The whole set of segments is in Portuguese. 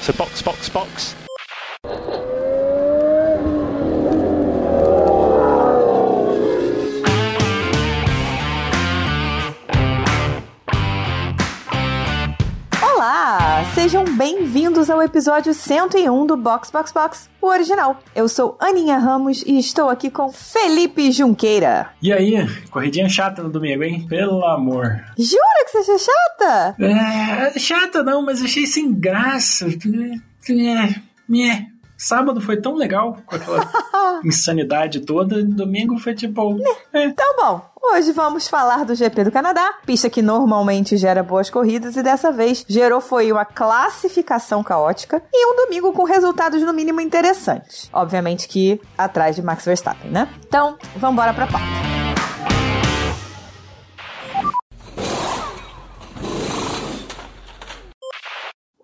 So box, box, box. Bem-vindos ao episódio 101 do Box Box Box, o original. Eu sou Aninha Ramos e estou aqui com Felipe Junqueira. E aí, corridinha chata no domingo, hein? Pelo amor. Jura que você achou chata? É, chata não, mas achei sem graça. É, é. Sábado foi tão legal com aquela insanidade toda, domingo foi tipo. É. Então, bom, Hoje vamos falar do GP do Canadá, pista que normalmente gera boas corridas e dessa vez gerou foi uma classificação caótica e um domingo com resultados no mínimo interessantes. Obviamente que atrás de Max Verstappen, né? Então, vamos embora pra pauta.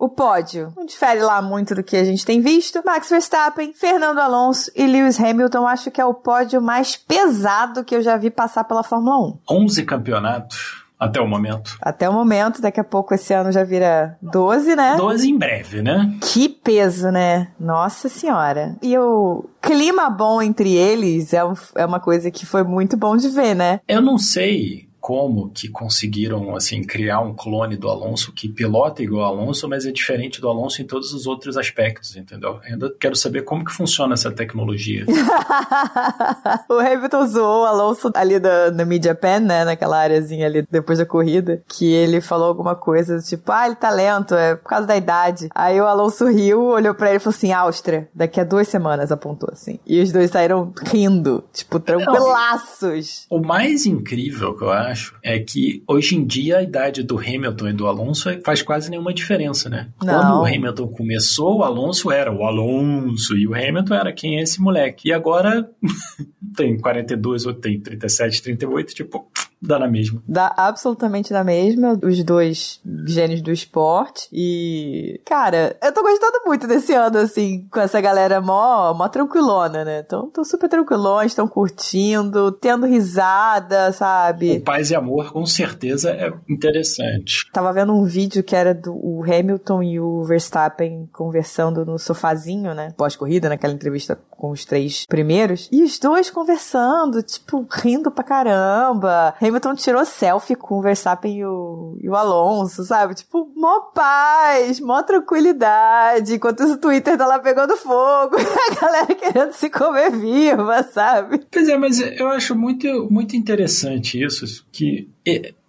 O pódio não difere lá muito do que a gente tem visto. Max Verstappen, Fernando Alonso e Lewis Hamilton acho que é o pódio mais pesado que eu já vi passar pela Fórmula 1. 11 campeonatos. Até o momento. Até o momento, daqui a pouco esse ano já vira 12, né? 12 em breve, né? Que peso, né? Nossa senhora. E o clima bom entre eles é, um, é uma coisa que foi muito bom de ver, né? Eu não sei como que conseguiram assim criar um clone do Alonso que pilota igual ao Alonso, mas é diferente do Alonso em todos os outros aspectos, entendeu? ainda quero saber como que funciona essa tecnologia. o Hamilton zoou o Alonso ali da, da Media Pen, né, naquela areazinha ali depois da corrida, que ele falou alguma coisa tipo, ah, ele tá lento, é por causa da idade. Aí o Alonso riu, olhou para ele e falou assim, Áustria, daqui a duas semanas, apontou assim. E os dois saíram rindo, tipo, tranquilaços. Não, o mais incrível que eu acho acho é que hoje em dia a idade do Hamilton e do Alonso faz quase nenhuma diferença, né? Não. Quando o Hamilton começou, o Alonso era o Alonso e o Hamilton era quem é esse moleque. E agora tem 42 ou tem 37, 38, tipo, dá na mesma. Dá absolutamente na mesma, os dois gênios do esporte. E, cara, eu tô gostando muito desse ano, assim, com essa galera mó, mó tranquilona, né? Então, tô super tranquilões, estão curtindo, tendo risada, sabe? O Paz e Amor, com certeza, é interessante. Tava vendo um vídeo que era do Hamilton e o Verstappen conversando no sofazinho, né? Pós-corrida, naquela entrevista com os três primeiros. E os dois conversando, tipo, rindo pra caramba. Hamilton tirou selfie com o Verstappen e o, e o Alonso, sabe? Tipo, mó paz, mó tranquilidade. Enquanto o Twitter tá lá pegando fogo, a galera querendo se comer viva, sabe? Pois é, mas eu acho muito, muito interessante isso, que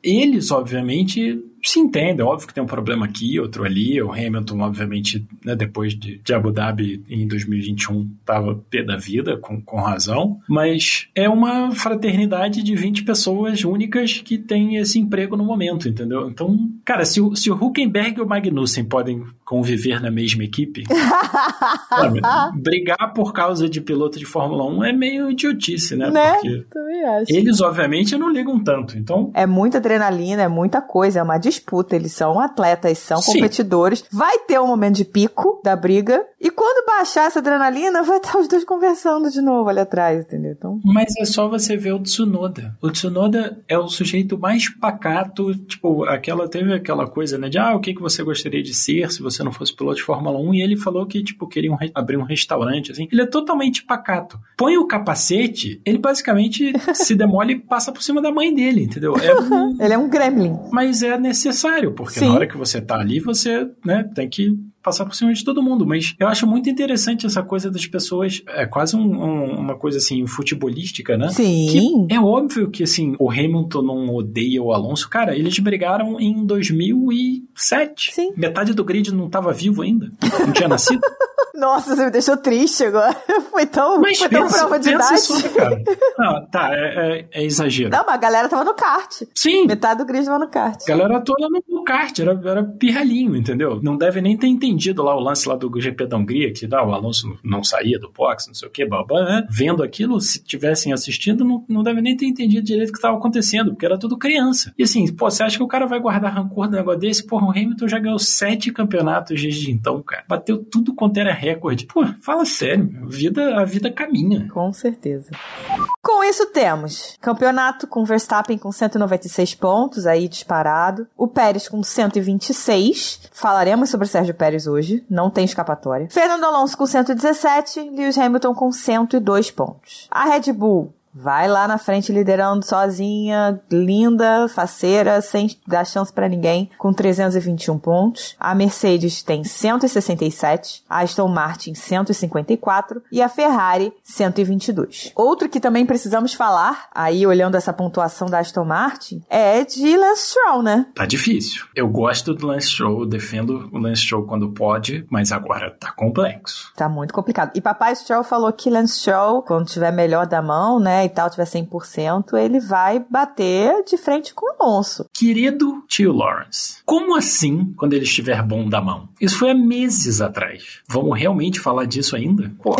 eles, obviamente, se entendem. Óbvio que tem um problema aqui, outro ali. O Hamilton, obviamente, né, depois de, de, Abu Dhabi em 2021, estava pé da vida, com, com razão. Mas é uma fraternidade de 20 pessoas únicas que têm esse emprego no momento, entendeu? Então, cara, se o, se o Huckenberg e o Magnussen podem conviver na mesma equipe, sabe, brigar por causa de piloto de Fórmula 1 é meio idiotice, né? né? Porque Também acho. eles, obviamente, não ligam tanto. Então... É muita adrenalina, é muita coisa, é uma disputa, eles são atletas, são Sim. competidores. Vai ter um momento de pico da briga, e quando baixar essa adrenalina, vai estar os dois conversando de novo ali atrás, entendeu? Então... Mas é só você ver o Tsunoda. O Tsunoda é o sujeito mais pacato, tipo, aquela teve aquela coisa, né, de ah, o que, que você gostaria de ser se você não fosse piloto de Fórmula 1, e ele falou que, tipo, queria um, abrir um restaurante, assim. Ele é totalmente pacato. Põe o capacete, ele basicamente se demole e passa por cima da mãe dele, entendeu? É ele é um gremlin. Mas é necessário necessário, porque Sim. na hora que você tá ali, você né, tem que passar por cima de todo mundo. Mas eu acho muito interessante essa coisa das pessoas. É quase um, um, uma coisa assim, futebolística, né? Sim. Que é óbvio que assim, o Hamilton não odeia o Alonso. Cara, eles brigaram em 2007. Sim. Metade do grid não estava vivo ainda. Não tinha nascido. Nossa, você me deixou triste agora. Foi tão, mas foi pensa, tão prova de idade. Sobre, cara. Não, tá, é, é, é, exagero. Não, mas a galera tava no kart. Sim. Metade do grid tava no kart. A galera toda no, kart, era, era pirralhinho, entendeu? Não deve nem ter entendido lá o lance lá do GP da Hungria, que ah, o Alonso não saía do box, não sei o que, babá, né? Vendo aquilo, se tivessem assistindo, não, não deve nem ter entendido direito o que estava acontecendo, porque era tudo criança. E assim, pô, você acha que o cara vai guardar rancor do negócio desse? Porra, o Hamilton já ganhou sete campeonatos desde então, cara. Bateu tudo quanto era recorde. Pô, fala sério, vida, a vida caminha. Com certeza. Com isso temos campeonato com Verstappen com 196 pontos, aí disparado. O Pérez com 126. Falaremos sobre Sérgio Pérez hoje, não tem escapatória. Fernando Alonso com 117, Lewis Hamilton com 102 pontos. A Red Bull vai lá na frente liderando sozinha, linda, faceira, sem dar chance para ninguém, com 321 pontos. A Mercedes tem 167, a Aston Martin 154 e a Ferrari 122. Outro que também precisamos falar, aí olhando essa pontuação da Aston Martin, é de Lance Stroll, né? Tá difícil. Eu gosto do Lance Stroll, defendo o Lance Stroll quando pode, mas agora tá complexo. Tá muito complicado. E papai Stroll falou que Lance Stroll, quando tiver melhor da mão, né, e tal tiver 100%, ele vai bater de frente com o Alonso. Querido tio Lawrence, como assim quando ele estiver bom da mão? Isso foi há meses atrás. Vamos realmente falar disso ainda? Pô,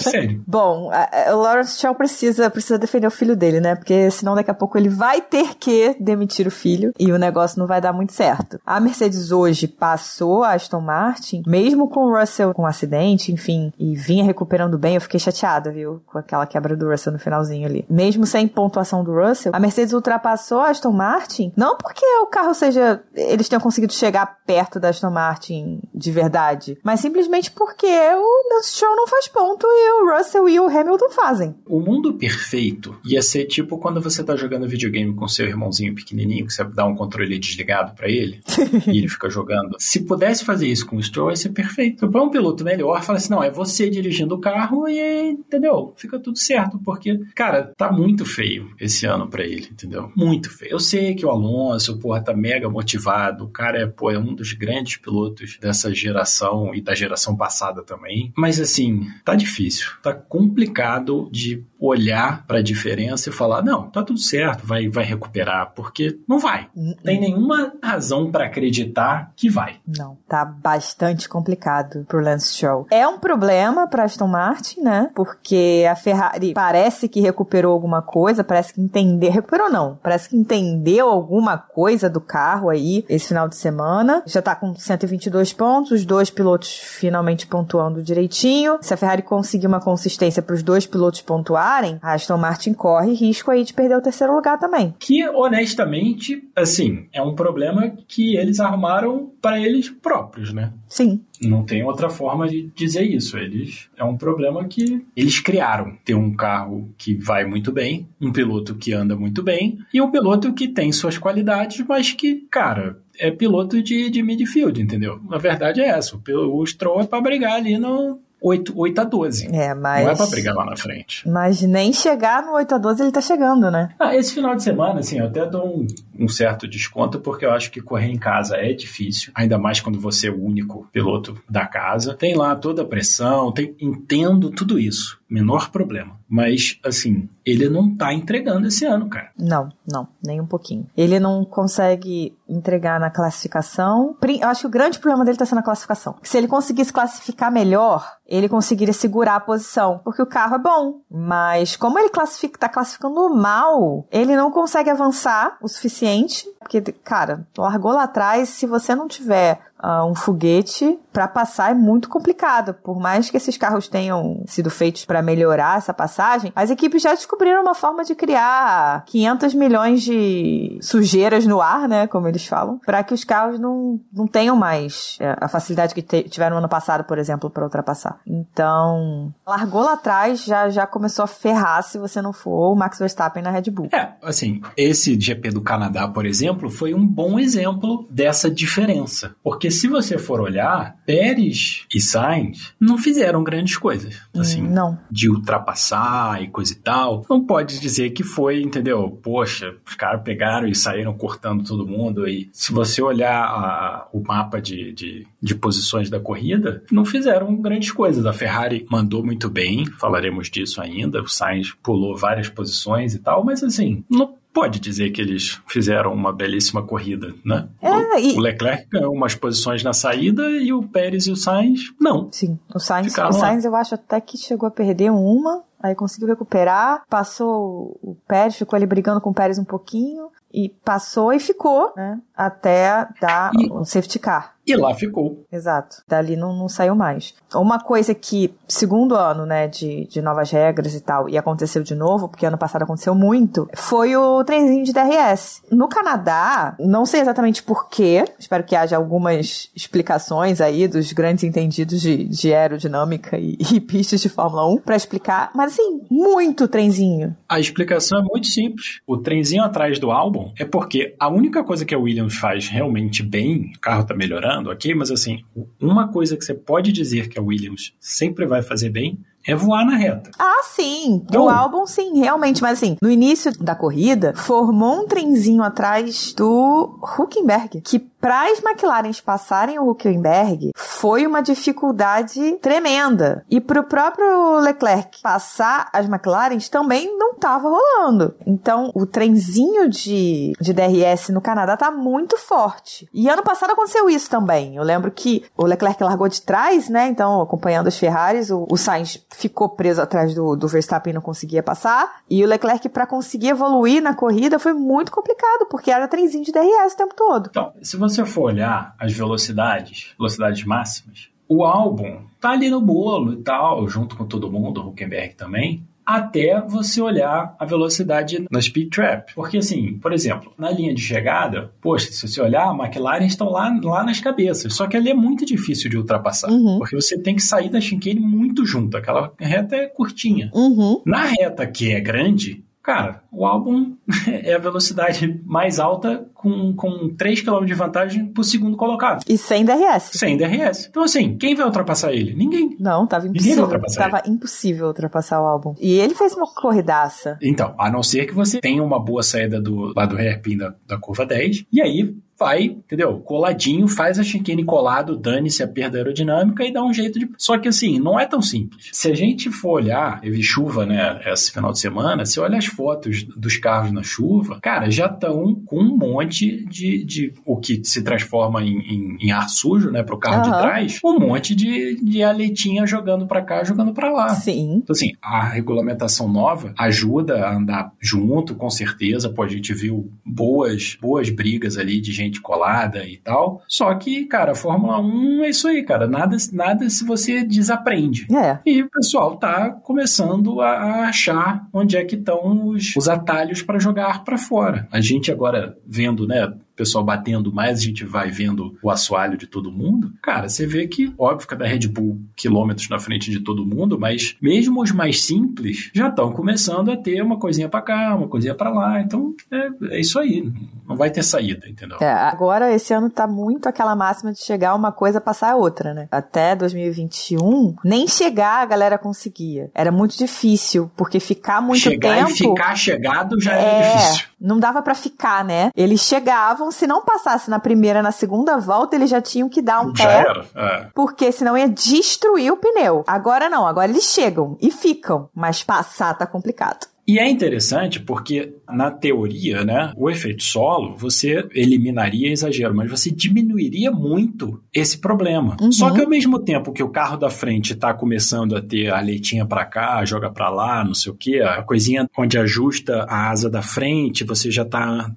sério. bom, o Lawrence Shaw precisa, precisa defender o filho dele, né? Porque senão daqui a pouco ele vai ter que demitir o filho e o negócio não vai dar muito certo. A Mercedes hoje passou a Aston Martin, mesmo com o Russell com um acidente, enfim, e vinha recuperando bem, eu fiquei chateada, viu? Com aquela quebra do Russell no finalzinho ali. Mesmo sem pontuação do Russell, a Mercedes ultrapassou a Aston Martin, não porque o carro seja. eles tenham conseguido chegar perto da Aston Martin de verdade, mas simplesmente porque o Lance Stroll não faz ponto e o Russell e o Hamilton fazem. O mundo perfeito ia ser tipo quando você tá jogando videogame com seu irmãozinho pequenininho, que você dá um controle desligado para ele e ele fica jogando. Se pudesse fazer isso com o Stroll, ia ser perfeito. Põe um piloto melhor, fala assim: não, é você dirigindo o carro e, entendeu? Fica tudo certo, porque, cara, tá muito feio esse ano para ele, entendeu? Muito feio. Eu sei que o Alonso, porra, tá mega motivado. O cara é, pô, é um dos grandes pilotos dessa geração e da geração passada também. Mas assim, tá difícil. Tá complicado de olhar para a diferença e falar: não, tá tudo certo, vai, vai recuperar, porque não vai. Não tem nenhuma razão para acreditar que vai. Não, tá bastante complicado pro Lance Stroll. É um problema para Aston Martin, né? Porque a Ferrari parece que recuperou alguma coisa, parece que entendeu, recuperou não, parece que entendeu alguma coisa do carro aí esse final de semana. Já tá com 122 pontos, os dois pilotos finalmente pontuando direitinho. Se a Ferrari conseguir uma consistência para os dois pilotos pontuar a Aston Martin corre risco aí de perder o terceiro lugar também. Que, honestamente, assim, é um problema que eles arrumaram para eles próprios, né? Sim. Não tem outra forma de dizer isso. Eles é um problema que eles criaram. Ter um carro que vai muito bem, um piloto que anda muito bem e um piloto que tem suas qualidades, mas que, cara, é piloto de, de midfield, entendeu? A verdade é essa. O, o Stroll é para brigar ali no, 8, 8 a 12. É, mas... Não é pra brigar lá na frente. Mas nem chegar no 8 a 12 ele tá chegando, né? Ah, esse final de semana, assim, eu até dou um, um, certo desconto, porque eu acho que correr em casa é difícil, ainda mais quando você é o único piloto da casa. Tem lá toda a pressão, tem, entendo tudo isso menor problema. Mas, assim, ele não tá entregando esse ano, cara. Não, não, nem um pouquinho. Ele não consegue entregar na classificação. Eu acho que o grande problema dele tá sendo a classificação. Se ele conseguisse classificar melhor, ele conseguiria segurar a posição. Porque o carro é bom. Mas como ele classifica, tá classificando mal, ele não consegue avançar o suficiente. Porque, cara, largou lá atrás. Se você não tiver uh, um foguete para passar é muito complicado. Por mais que esses carros tenham sido feitos para melhorar essa passagem, as equipes já descobriram uma forma de criar 500 milhões de sujeiras no ar, né, como eles falam, para que os carros não, não tenham mais é, a facilidade que tiveram no ano passado, por exemplo, para ultrapassar. Então, largou lá atrás, já, já começou a ferrar se você não for o Max Verstappen na Red Bull. É, assim, esse GP do Canadá, por exemplo, foi um bom exemplo dessa diferença. Porque se você for olhar, Pérez e Sainz não fizeram grandes coisas. Assim, não. De ultrapassar e coisa e tal. Não pode dizer que foi, entendeu? Poxa, os caras pegaram e saíram cortando todo mundo. E se você olhar a, o mapa de, de, de posições da corrida, não fizeram grandes coisas. A Ferrari mandou muito bem, falaremos disso ainda. O Sainz pulou várias posições e tal, mas assim, não pode dizer que eles fizeram uma belíssima corrida, né? É, e... O Leclerc ganhou umas posições na saída e o Pérez e o Sainz não. Sim, o Sainz, o Sainz eu acho até que chegou a perder uma, aí conseguiu recuperar, passou o Pérez, ficou ali brigando com o Pérez um pouquinho, e passou e ficou, né? Até dar e... o safety car. E lá ficou. Exato. Dali não, não saiu mais. Uma coisa que, segundo ano, né, de, de novas regras e tal, e aconteceu de novo, porque ano passado aconteceu muito, foi o trenzinho de DRS. No Canadá, não sei exatamente porquê, espero que haja algumas explicações aí dos grandes entendidos de, de aerodinâmica e, e pistas de Fórmula 1 para explicar, mas assim, muito trenzinho. A explicação é muito simples. O trenzinho atrás do álbum é porque a única coisa que a Williams faz realmente bem, o carro tá melhorando, ok, mas assim, uma coisa que você pode dizer que a Williams sempre vai fazer bem é voar na reta. Ah, sim. Do então, álbum, sim, realmente. Mas assim, no início da corrida, formou um trenzinho atrás do Huckenberg, que para as McLarens passarem o Huckenberg foi uma dificuldade tremenda. E para o próprio Leclerc passar as McLarens também não estava rolando. Então, o trenzinho de, de DRS no Canadá tá muito forte. E ano passado aconteceu isso também. Eu lembro que o Leclerc largou de trás, né? Então, acompanhando as Ferraris, o, o Sainz ficou preso atrás do, do Verstappen e não conseguia passar. E o Leclerc, para conseguir evoluir na corrida, foi muito complicado, porque era trenzinho de DRS o tempo todo. Então, se você for olhar as velocidades, velocidades máximas, o álbum tá ali no bolo e tal, junto com todo mundo, o Huckenberg também até você olhar a velocidade na speed trap. Porque assim, por exemplo, na linha de chegada, poxa, se você olhar, a McLaren estão lá, lá nas cabeças. Só que ali é muito difícil de ultrapassar. Uhum. Porque você tem que sair da chicane muito junto. Aquela reta é curtinha. Uhum. Na reta que é grande, Cara, o álbum é a velocidade mais alta com, com 3 km de vantagem por segundo colocado. E sem DRS. Sem DRS. Então, assim, quem vai ultrapassar ele? Ninguém. Não, tava impossível. Ninguém vai ultrapassar tava ele. impossível ultrapassar o álbum. E ele fez uma corridaça. Então, a não ser que você tenha uma boa saída do, lá do hairpin da, da curva 10, e aí vai, entendeu? Coladinho, faz a chicane colado, dane-se a perda aerodinâmica e dá um jeito de. Só que assim, não é tão simples. Se a gente for olhar, teve chuva, né, esse final de semana, se olha as fotos dos carros na chuva, cara, já estão com um monte de, de o que se transforma em, em, em ar sujo, né, pro carro uhum. de trás, um monte de, de aletinha jogando para cá, jogando para lá. Sim. Então, assim, a regulamentação nova ajuda a andar junto, com certeza. Pô, a gente viu boas, boas brigas ali de gente gente colada e tal. Só que, cara, a Fórmula 1 é isso aí, cara. Nada, nada se você desaprende. É. E o pessoal tá começando a achar onde é que estão os, os atalhos para jogar para fora. A gente agora vendo, né, pessoal batendo mais, a gente vai vendo o assoalho de todo mundo, cara, você vê que, óbvio que a da Red Bull quilômetros na frente de todo mundo, mas mesmo os mais simples já estão começando a ter uma coisinha para cá, uma coisinha para lá. Então, é, é, isso aí. Não vai ter saída, entendeu? É, agora, esse ano tá muito aquela máxima de chegar uma coisa, passar a outra, né? Até 2021, nem chegar a galera conseguia. Era muito difícil, porque ficar muito chegar tempo... Chegar e ficar chegado já é, era difícil. Não dava para ficar, né? Eles chegavam se não passasse na primeira, na segunda volta, eles já tinham que dar um já pé. Era. É. Porque senão ia destruir o pneu. Agora não, agora eles chegam e ficam, mas passar tá complicado. E é interessante porque, na teoria, né, o efeito solo, você eliminaria exagero, mas você diminuiria muito esse problema. Uhum. Só que ao mesmo tempo que o carro da frente está começando a ter a leitinha para cá, joga para lá, não sei o que, a coisinha onde ajusta a asa da frente, você já tá,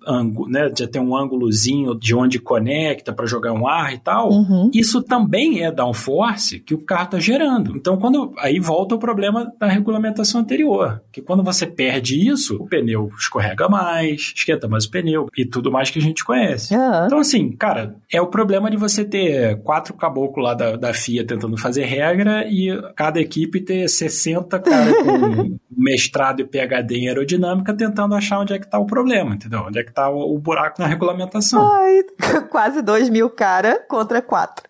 né, já tem um ângulozinho de onde conecta para jogar um ar e tal. Uhum. Isso também é downforce que o carro está gerando. Então, quando aí volta o problema da regulamentação anterior, que quando você perde isso, o pneu escorrega mais, esquenta mais o pneu e tudo mais que a gente conhece. Uhum. Então, assim, cara, é o problema de você ter quatro caboclos lá da, da FIA tentando fazer regra e cada equipe ter 60 cara com mestrado e PHD em aerodinâmica tentando achar onde é que tá o problema, entendeu? Onde é que tá o, o buraco na regulamentação. Ai, quase dois mil cara contra quatro.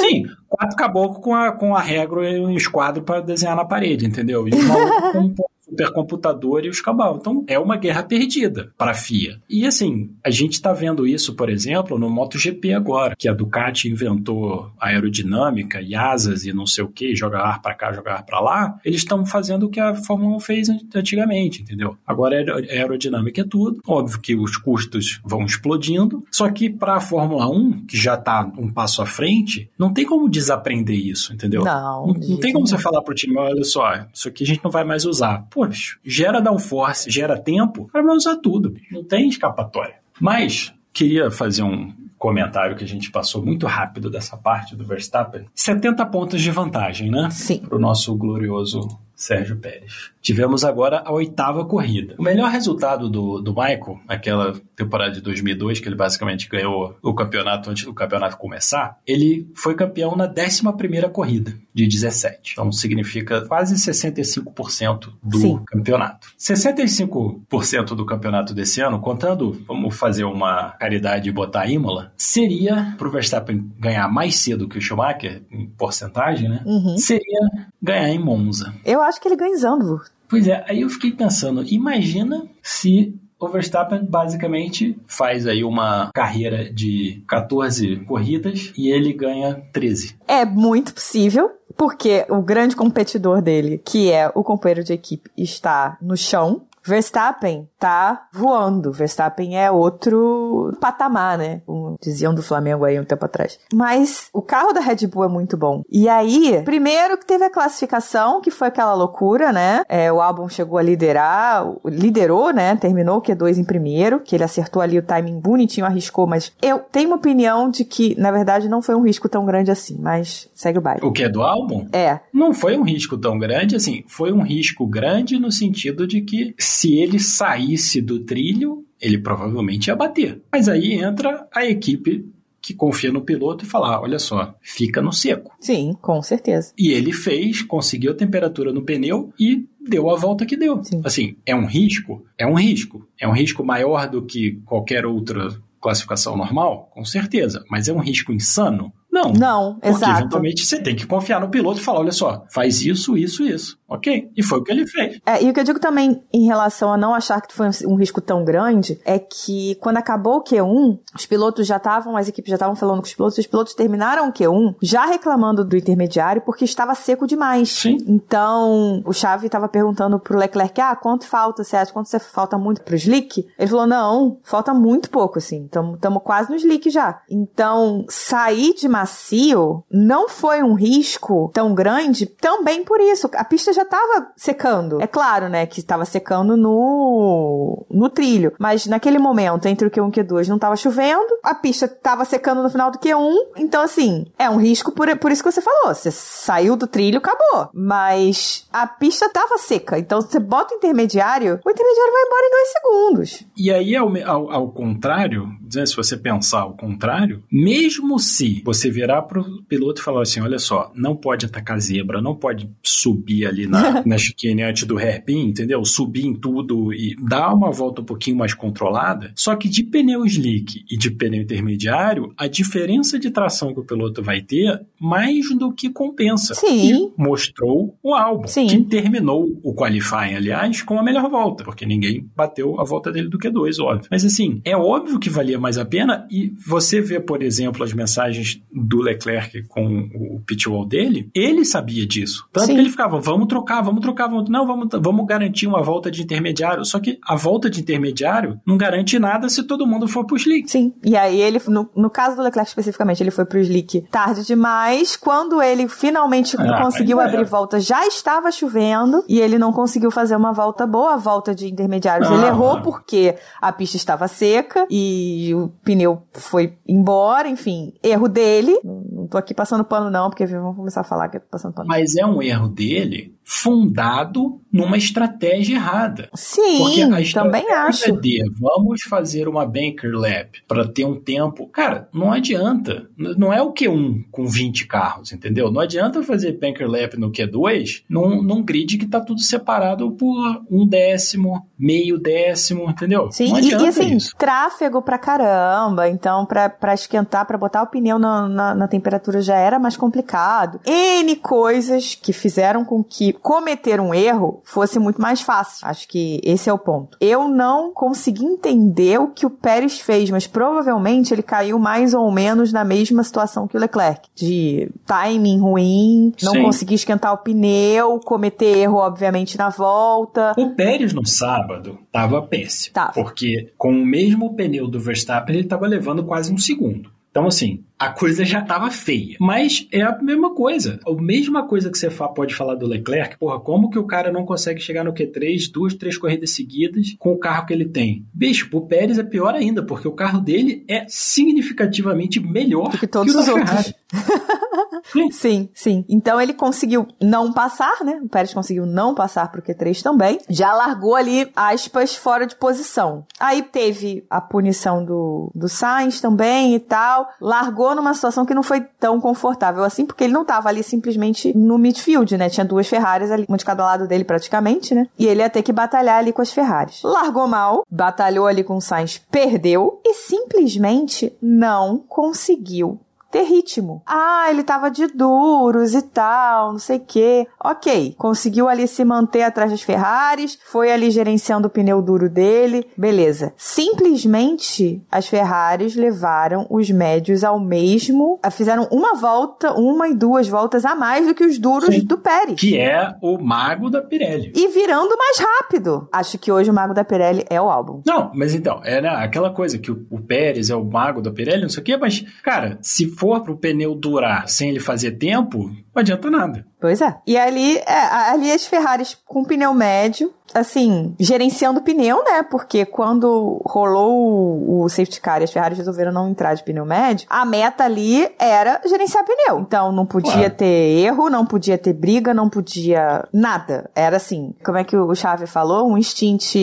Sim, quatro caboclos com a, com a régua e um esquadro para desenhar na parede, entendeu? E um maluco com um supercomputador e os cabal. Então é uma guerra perdida para a FIA. E assim, a gente está vendo isso, por exemplo, no MotoGP agora, que a Ducati inventou aerodinâmica e asas e não sei o que, joga ar para cá, joga ar para lá. Eles estão fazendo o que a Fórmula 1 fez antigamente, entendeu? Agora aerodinâmica é tudo. Óbvio que os custos vão explodindo, só que para a Fórmula 1, que já está um passo à frente, não tem como desaprender isso, entendeu? Não. Não, não tem como você falar pro time, olha só, isso aqui a gente não vai mais usar. Pô, bicho, gera downforce, gera tempo, vai usar tudo. Não tem escapatória. Mas, queria fazer um comentário que a gente passou muito rápido dessa parte do Verstappen. 70 pontos de vantagem, né? Sim. Para o nosso glorioso Sérgio Pérez. Tivemos agora a oitava corrida. O melhor resultado do, do Michael, naquela temporada de 2002, que ele basicamente ganhou o campeonato antes do campeonato começar, ele foi campeão na 11 corrida de 17. Então significa quase 65% do Sim. campeonato. 65% do campeonato desse ano, contando, vamos fazer uma caridade e botar a Imola, seria para o Verstappen ganhar mais cedo que o Schumacher, em porcentagem, né? Uhum. Seria ganhar em Monza. Eu acho que ele ganha em Zandvoort. Pois é, aí eu fiquei pensando, imagina se o Verstappen basicamente faz aí uma carreira de 14 corridas e ele ganha 13. É muito possível, porque o grande competidor dele, que é o companheiro de equipe, está no chão. Verstappen tá voando. Verstappen é outro patamar, né? Como diziam do Flamengo aí um tempo atrás. Mas o carro da Red Bull é muito bom. E aí, primeiro que teve a classificação, que foi aquela loucura, né? É, o álbum chegou a liderar, liderou, né? Terminou o Q2 em primeiro, que ele acertou ali o timing bonitinho, arriscou, mas eu tenho uma opinião de que, na verdade, não foi um risco tão grande assim, mas segue o baile. O que é do álbum? É. Não foi um risco tão grande assim, foi um risco grande no sentido de que se ele saísse do trilho, ele provavelmente ia bater. Mas aí entra a equipe que confia no piloto e fala: ah, olha só, fica no seco. Sim, com certeza. E ele fez, conseguiu a temperatura no pneu e deu a volta que deu. Sim. Assim, é um risco? É um risco. É um risco maior do que qualquer outra classificação normal? Com certeza. Mas é um risco insano? Não. Não, porque exato. eventualmente você tem que confiar no piloto e falar: olha só, faz isso, isso, isso. Ok. E foi o que ele fez. É, e o que eu digo também em relação a não achar que foi um risco tão grande é que quando acabou o Q1, os pilotos já estavam, as equipes já estavam falando com os pilotos, os pilotos terminaram o Q1 já reclamando do intermediário porque estava seco demais. Sim. Então, o Chave estava perguntando pro Leclerc: ah, quanto falta, você acha? Quanto você falta muito pro slick? Ele falou: não, falta muito pouco, assim. Estamos quase no slick já. Então, sair de macio não foi um risco tão grande também por isso. A pista já estava secando. É claro, né, que estava secando no no trilho, mas naquele momento entre o Q1 e o Q2 não estava chovendo, a pista estava secando no final do Q1, então assim, é um risco por, por isso que você falou, você saiu do trilho, acabou. Mas a pista estava seca, então você bota o intermediário, o intermediário vai embora em dois segundos. E aí, ao, ao, ao contrário, se você pensar ao contrário, mesmo se você virar pro piloto e falar assim, olha só, não pode atacar zebra, não pode subir ali na, na chicane antes do hairpin, entendeu? Subir em tudo e dar uma volta um pouquinho mais controlada. Só que de pneu slick e de pneu intermediário, a diferença de tração que o piloto vai ter mais do que compensa. Sim. E mostrou o álbum. Sim. Que terminou o qualifying, aliás, com a melhor volta, porque ninguém bateu a volta dele do Q2, óbvio. Mas assim, é óbvio que valia mais a pena e você vê, por exemplo, as mensagens do Leclerc com o pitwall dele, ele sabia disso. Tanto Sim. que ele ficava, vamos trocar, vamos trocar, vamos... não, vamos, vamos garantir uma volta de intermediário. Só que a volta de intermediário não garante nada se todo mundo for pro slick. Sim. E aí ele, no, no caso do Leclerc especificamente, ele foi pro slick tarde demais. Quando ele finalmente ah, conseguiu abrir é. volta, já estava chovendo e ele não conseguiu fazer uma volta boa. A volta de intermediários ah. ele errou porque a pista estava seca e o pneu foi embora. Enfim, erro dele. Não tô aqui passando pano, não, porque vamos começar a falar que eu tô passando pano. Mas é um erro dele fundado numa estratégia errada. Sim, Porque a também acho. De vamos fazer uma banker lap para ter um tempo. Cara, não adianta. Não é o Q1 com 20 carros, entendeu? Não adianta fazer banker lap no Q2 num, num grid que tá tudo separado por um décimo, meio décimo, entendeu? Sim, não adianta e, e assim, isso. tráfego pra caramba. Então, para esquentar, para botar o pneu na, na, na temperatura já era mais complicado. N coisas que fizeram com que cometer um erro fosse muito mais fácil. Acho que esse é o ponto. Eu não consegui entender o que o Pérez fez, mas provavelmente ele caiu mais ou menos na mesma situação que o Leclerc, de timing ruim, não Sim. conseguir esquentar o pneu, cometer erro obviamente na volta. O Pérez no sábado tava péssimo, tá. porque com o mesmo pneu do Verstappen ele tava levando quase um segundo. Então, assim, a coisa já tava feia. Mas é a mesma coisa. A mesma coisa que você pode falar do Leclerc, porra, como que o cara não consegue chegar no Q3 duas, três corridas seguidas com o carro que ele tem? Bicho, o Pérez é pior ainda, porque o carro dele é significativamente melhor do que todos que os outros. sim, sim. Então ele conseguiu não passar, né? O Pérez conseguiu não passar pro Q3 também. Já largou ali, aspas, fora de posição. Aí teve a punição do, do Sainz também e tal. Largou numa situação que não foi tão confortável assim, porque ele não tava ali simplesmente no midfield, né? Tinha duas Ferraris ali, uma de cada lado dele praticamente, né? E ele ia ter que batalhar ali com as Ferraris. Largou mal, batalhou ali com o Sainz, perdeu e simplesmente não conseguiu ter ritmo. Ah, ele tava de duros e tal, não sei o quê. Ok, conseguiu ali se manter atrás das Ferraris, foi ali gerenciando o pneu duro dele, beleza. Simplesmente as Ferraris levaram os médios ao mesmo, fizeram uma volta, uma e duas voltas a mais do que os duros Sim. do Pérez. Que é o mago da Pirelli. E virando mais rápido. Acho que hoje o mago da Pirelli é o álbum. Não, mas então, é né, aquela coisa que o, o Pérez é o mago da Pirelli, não sei o quê, mas, cara, se for for pro pneu durar sem ele fazer tempo, não adianta nada. Pois é. E ali, é, ali as Ferraris com pneu médio, assim, gerenciando pneu, né? Porque quando rolou o, o safety car e as Ferraris resolveram não entrar de pneu médio, a meta ali era gerenciar pneu. Então não podia claro. ter erro, não podia ter briga, não podia nada. Era assim, como é que o Chave falou? Um instint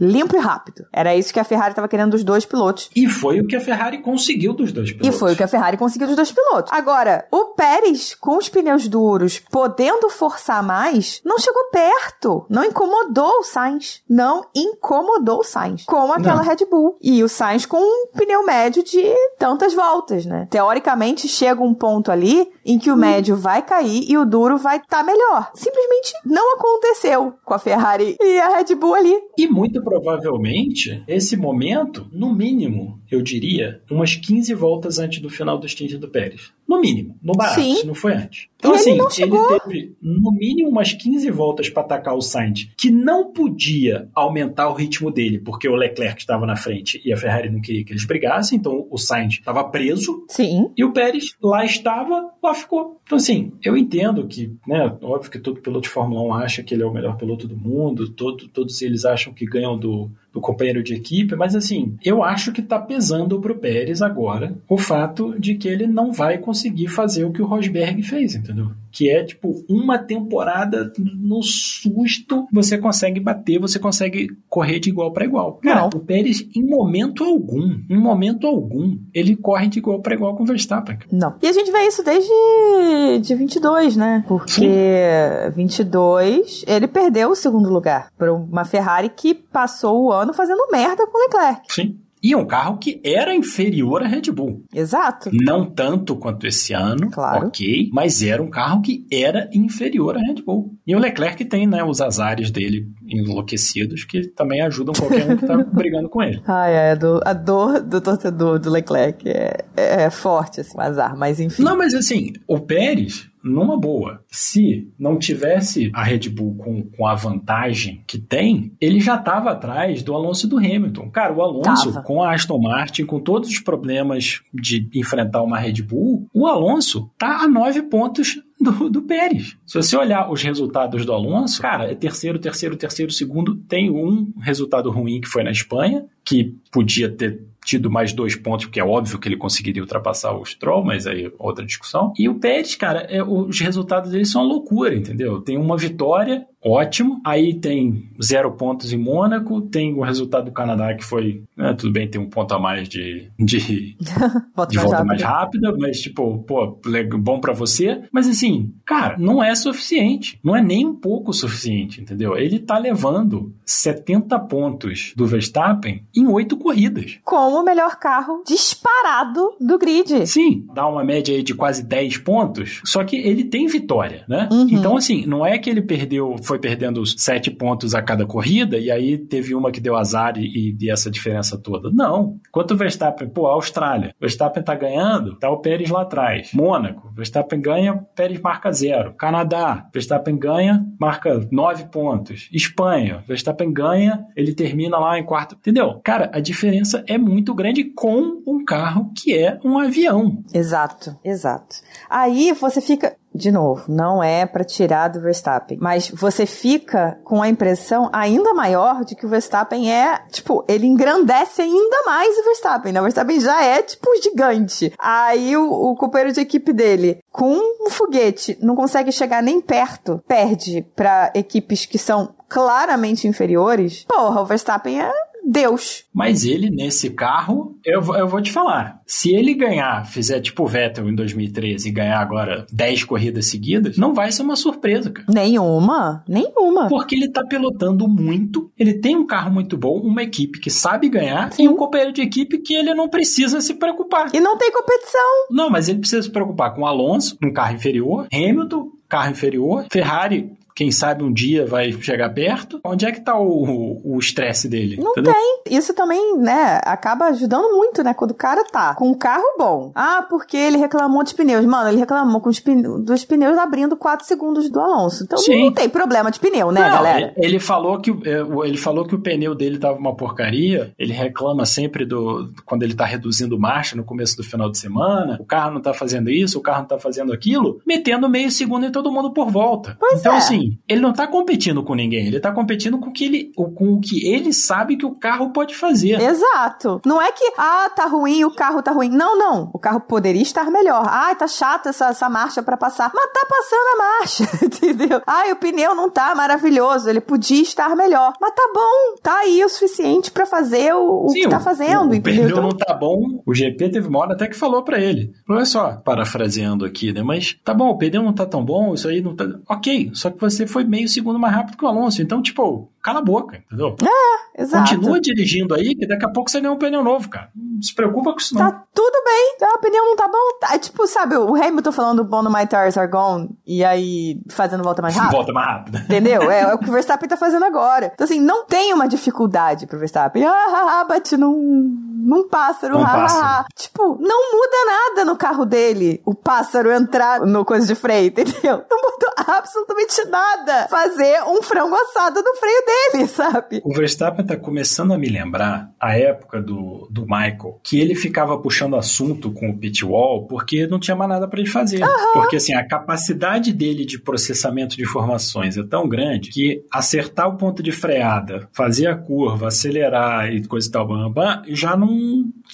limpo e rápido. Era isso que a Ferrari estava querendo dos dois pilotos. E foi o que a Ferrari conseguiu dos dois pilotos. E foi o que a Ferrari conseguiu dos dois pilotos. Agora, o Pérez com os pneus duros, podendo forçar mais, não chegou perto. Não incomodou o Sainz. Não incomodou o Sainz. Como aquela não. Red Bull. E o Sainz com um pneu médio de tantas voltas, né? Teoricamente, chega um ponto ali em que o médio vai cair e o duro vai estar tá melhor. Simplesmente não aconteceu com a Ferrari e a Red Bull ali. E muito provavelmente, esse momento, no mínimo, eu diria, umas 15 voltas antes do final do stint do Pérez. No mínimo. No barato, Sim. se não foi antes. Então, assim, ele, ele, teve no mínimo umas 15 voltas para atacar o Sainz, que não podia aumentar o ritmo dele, porque o Leclerc estava na frente e a Ferrari não queria que eles brigassem, então o Sainz estava preso. Sim. E o Pérez lá estava, lá ficou. Então, assim, eu entendo que, né, óbvio que todo piloto de Fórmula 1 acha que ele é o melhor piloto do mundo, todo, todos eles acham que ganham do, do companheiro de equipe, mas assim, eu acho que tá pesando pro Pérez agora o fato de que ele não vai conseguir fazer o que o Rosberg fez, entendeu? Que é tipo uma temporada no susto você consegue bater, você consegue correr de igual para igual. Cara, não. o Pérez em momento algum, em momento algum, ele corre de igual para igual com o Verstappen. Não. E a gente vê isso desde de 22, né? Porque Sim. 22 ele perdeu o segundo lugar para uma Ferrari que passou o ano ano fazendo merda com o Leclerc. Sim. E um carro que era inferior à Red Bull. Exato. Não tanto quanto esse ano, claro. ok, mas era um carro que era inferior à Red Bull. E o Leclerc tem, né, os azares dele enlouquecidos que também ajudam qualquer um que tá brigando com ele. Ai, é, a dor do torcedor do Leclerc é, é forte, assim, o azar, mas enfim. Não, mas assim, o Pérez, numa boa. Se não tivesse a Red Bull com, com a vantagem que tem, ele já estava atrás do Alonso e do Hamilton. Cara, o Alonso, tava. com a Aston Martin, com todos os problemas de enfrentar uma Red Bull, o Alonso tá a nove pontos do, do Pérez. Se você olhar os resultados do Alonso, cara, é terceiro, terceiro, terceiro, segundo. Tem um resultado ruim que foi na Espanha, que podia ter tido mais dois pontos, porque é óbvio que ele conseguiria ultrapassar o Stroll, mas aí outra discussão. E o Pérez, cara, é, os resultados dele são uma loucura, entendeu? Tem uma vitória, ótimo. Aí tem zero pontos em Mônaco, tem o resultado do Canadá que foi, né, tudo bem, tem um ponto a mais de, de, de mais volta mais rápida, mas tipo, pô, bom para você. Mas assim, cara, não é suficiente. Não é nem um pouco suficiente, entendeu? Ele tá levando 70 pontos do Verstappen em oito corridas. Como o melhor carro disparado do grid. Sim, dá uma média aí de quase 10 pontos, só que ele tem vitória, né? Uhum. Então, assim, não é que ele perdeu, foi foi perdendo sete pontos a cada corrida, e aí teve uma que deu azar e, e essa diferença toda. Não. Enquanto o Verstappen, pô, Austrália, Verstappen tá ganhando, tá o Pérez lá atrás. Mônaco, Verstappen ganha, Pérez marca zero. Canadá, Verstappen ganha, marca nove pontos. Espanha, Verstappen ganha, ele termina lá em quarto. Entendeu? Cara, a diferença é muito grande com um carro que é um avião. Exato, exato. Aí você fica de novo, não é para tirar do Verstappen, mas você fica com a impressão ainda maior de que o Verstappen é, tipo, ele engrandece ainda mais o Verstappen, né? O Verstappen já é, tipo, gigante. Aí o, o companheiro de equipe dele, com um foguete, não consegue chegar nem perto, perde para equipes que são claramente inferiores. Porra, o Verstappen é Deus. Mas ele, nesse carro, eu, eu vou te falar. Se ele ganhar, fizer tipo o Vettel em 2013 e ganhar agora 10 corridas seguidas, não vai ser uma surpresa, cara. Nenhuma. Nenhuma. Porque ele tá pilotando muito, ele tem um carro muito bom, uma equipe que sabe ganhar Sim. e um companheiro de equipe que ele não precisa se preocupar. E não tem competição. Não, mas ele precisa se preocupar com Alonso, um carro inferior, Hamilton, carro inferior, Ferrari quem sabe um dia vai chegar perto. Onde é que tá o estresse dele? Não entendeu? tem. Isso também, né, acaba ajudando muito, né? Quando o cara tá com um carro bom. Ah, porque ele reclamou de pneus. Mano, ele reclamou com os pneus, dos pneus abrindo 4 segundos do Alonso. Então Sim. não tem problema de pneu, né, não, galera? Ele falou que é, ele falou que o pneu dele tava uma porcaria. Ele reclama sempre do quando ele tá reduzindo marcha no começo do final de semana. O carro não tá fazendo isso, o carro não tá fazendo aquilo, metendo meio segundo em todo mundo por volta. Pois então, é. assim, ele não está competindo com ninguém, ele está competindo com o, que ele, com o que ele sabe que o carro pode fazer. Exato. Não é que, ah, tá ruim, o carro tá ruim. Não, não. O carro poderia estar melhor. Ah, tá chato essa, essa marcha para passar. Mas tá passando a marcha, entendeu? Ah, o pneu não tá maravilhoso, ele podia estar melhor. Mas tá bom, tá aí o suficiente para fazer o, o Sim, que tá fazendo, o, entendeu? O pneu não tá bom. O GP teve uma hora até que falou para ele. Olha só, parafraseando aqui, né? Mas tá bom, o pneu não tá tão bom, isso aí não tá. Ok, só que você foi meio segundo mais rápido que o Alonso. Então, tipo, cala a boca, entendeu? É, exato. Continua dirigindo aí, que daqui a pouco você ganha um pneu novo, cara. Não se preocupa com isso, não. Tá tudo bem. Tá, o pneu não tá bom. Tá, tipo, sabe, o Hamilton falando bom no My Tires Are Gone e aí fazendo volta mais rápida. Volta mais rápida. Entendeu? É, é, o que o Verstappen tá fazendo agora. Então, assim, não tem uma dificuldade pro Verstappen. Ah, ah, ah bate num, num pássaro. Um ah, pássaro. Ah, ah. Tipo, não muda nada no carro dele o pássaro entrar no coisa de freio, entendeu? Não mudou absolutamente nada fazer um frango assado no freio dele, sabe? O Verstappen tá começando a me lembrar a época do, do Michael, que ele ficava puxando assunto com o pit wall porque não tinha mais nada para ele fazer. Uhum. Porque assim, a capacidade dele de processamento de informações é tão grande que acertar o ponto de freada, fazer a curva, acelerar e coisa e tal, bam, bam, já não,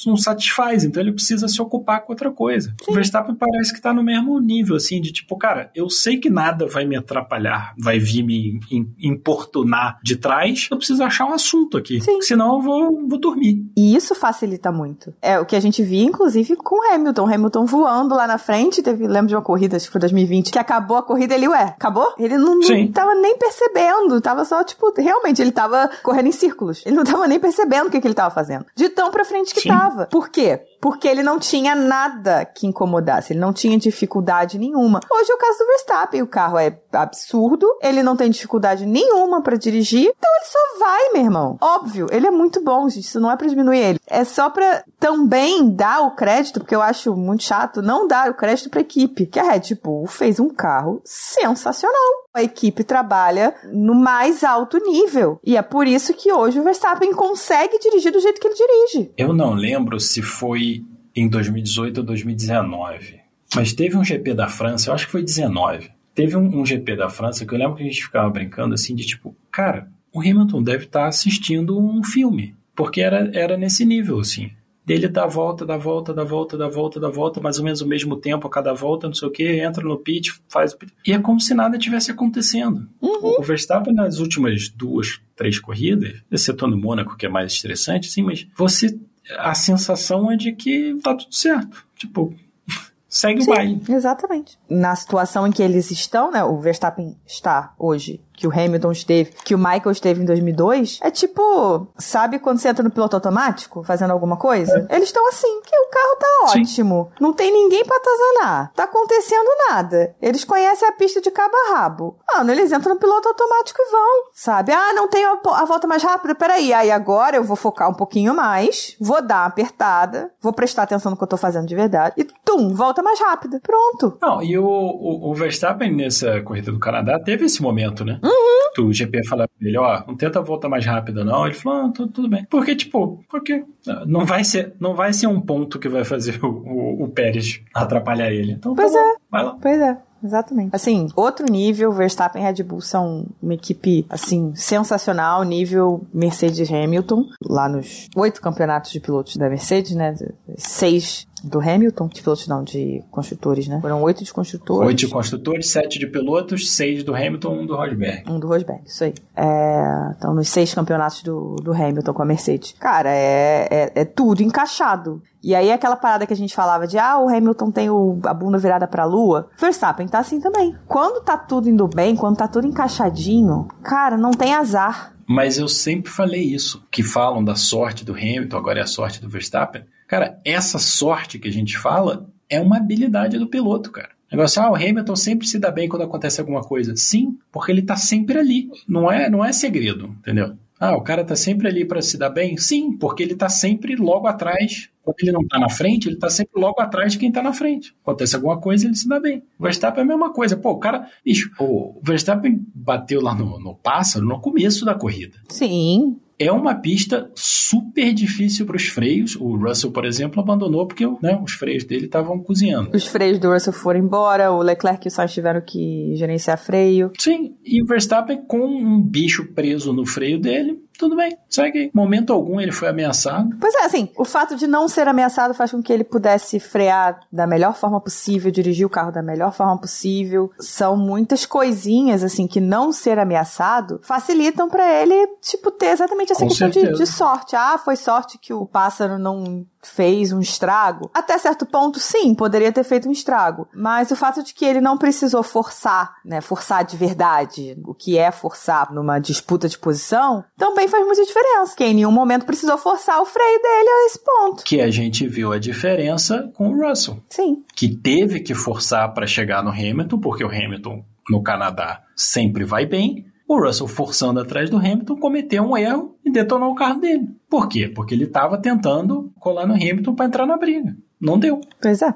não satisfaz. Então ele precisa se ocupar com outra coisa. Sim. O Verstappen parece que tá no mesmo nível, assim, de tipo, cara, eu sei que nada vai me atrapalhar, vai vir me importunar de trás, eu preciso achar um assunto aqui. Senão eu vou, vou dormir. E isso facilita muito. É o que a gente via, inclusive, com o Hamilton. Hamilton voando lá na frente. Teve, lembro de uma corrida, acho que foi 2020, que acabou a corrida ele, ué, acabou? Ele não, não tava nem percebendo. Tava só, tipo, realmente, ele tava correndo em círculos. Ele não tava nem percebendo o que, que ele tava fazendo. De tão pra frente que Sim. tava. Por quê? Porque ele não tinha nada que incomodasse, ele não tinha dificuldade nenhuma. Hoje é o caso do Verstappen, o carro é absurdo, ele não tem dificuldade nenhuma para dirigir, então ele só vai, meu irmão. Óbvio, ele é muito bom, gente, isso não é para diminuir ele. É só para também dar o crédito, porque eu acho muito chato não dar o crédito para equipe, que a Red Bull fez um carro sensacional. A equipe trabalha no mais alto nível. E é por isso que hoje o Verstappen consegue dirigir do jeito que ele dirige. Eu não lembro se foi em 2018 ou 2019. Mas teve um GP da França, eu acho que foi 19. Teve um, um GP da França que eu lembro que a gente ficava brincando assim de tipo, cara, o Hamilton deve estar tá assistindo um filme. Porque era, era nesse nível, assim dele dá volta, dá volta, dá volta, dá volta, dá volta, mais ou menos o mesmo tempo a cada volta, não sei o que, entra no pit, faz o pit. E é como se nada tivesse acontecendo. Uhum. O Verstappen nas últimas duas, três corridas, excetuando o Mônaco, que é mais estressante, sim, mas você. A sensação é de que tá tudo certo. Tipo, segue Sim, o baile. Exatamente. Na situação em que eles estão, né? O Verstappen está hoje que o Hamilton esteve, que o Michael esteve em 2002, é tipo, sabe quando você entra no piloto automático fazendo alguma coisa? É. Eles estão assim, que o carro tá ótimo, Sim. não tem ninguém pra atazanar, tá acontecendo nada. Eles conhecem a pista de cabo a rabo. Mano, eles entram no piloto automático e vão, sabe? Ah, não tem a, volta mais rápida, peraí, aí agora eu vou focar um pouquinho mais, vou dar uma apertada, vou prestar atenção no que eu tô fazendo de verdade e tum, volta mais rápida. Pronto. Não, e o, o, o Verstappen nessa corrida do Canadá teve esse momento, né? Uhum. O GP fala pra ele, ó, não tenta voltar mais rápida não. Ele falou, ah, tudo, tudo bem. Porque, tipo, porque não vai ser, não vai ser um ponto que vai fazer o, o, o Pérez atrapalhar ele. Então, pois tá é. Bom, vai lá. Pois é. Exatamente. Assim, outro nível, Verstappen e Red Bull são uma equipe, assim, sensacional, nível Mercedes Hamilton, lá nos oito campeonatos de pilotos da Mercedes, né? Seis do Hamilton, de pilotos não, de construtores, né? Foram oito de construtores. Oito de construtores, sete de pilotos, seis do Hamilton, um do Rosberg. Um do Rosberg, isso aí. É, então, nos seis campeonatos do, do Hamilton com a Mercedes. Cara, é, é, é tudo encaixado. E aí aquela parada que a gente falava de ah, o Hamilton tem o, a bunda virada pra lua. Verstappen tá assim também. Quando tá tudo indo bem, quando tá tudo encaixadinho, cara, não tem azar. Mas eu sempre falei isso, que falam da sorte do Hamilton, agora é a sorte do Verstappen. Cara, essa sorte que a gente fala é uma habilidade do piloto, cara. Negócio, ah, o Hamilton sempre se dá bem quando acontece alguma coisa. Sim, porque ele tá sempre ali. Não é, não é segredo, entendeu? Ah, o cara tá sempre ali para se dar bem? Sim, porque ele tá sempre logo atrás. Quando ele não tá na frente, ele tá sempre logo atrás de quem tá na frente. Acontece alguma coisa, ele se dá bem. O Verstappen é a mesma coisa. Pô, o cara. Bicho, o Verstappen bateu lá no, no pássaro no começo da corrida. Sim. É uma pista super difícil para os freios. O Russell, por exemplo, abandonou porque né, os freios dele estavam cozinhando. Os freios do Russell foram embora, o Leclerc e o Sainz tiveram que gerenciar freio. Sim, e o Verstappen com um bicho preso no freio dele, tudo bem, segue. Momento algum ele foi ameaçado. Pois é, assim, o fato de não ser ameaçado faz com que ele pudesse frear da melhor forma possível, dirigir o carro da melhor forma possível. São muitas coisinhas, assim, que não ser ameaçado facilitam para ele, tipo, ter exatamente essa Com questão de, de sorte. Ah, foi sorte que o pássaro não fez um estrago. Até certo ponto, sim, poderia ter feito um estrago. Mas o fato de que ele não precisou forçar, né, forçar de verdade, o que é forçar numa disputa de posição, também faz muita diferença. Que em nenhum momento precisou forçar o freio dele a esse ponto. Que a gente viu a diferença com o Russell. Sim. Que teve que forçar para chegar no Hamilton, porque o Hamilton no Canadá sempre vai bem. O Russell, forçando atrás do Hamilton, cometeu um erro e detonou o carro dele. Por quê? Porque ele estava tentando colar no Hamilton para entrar na briga. Não deu. Pois é.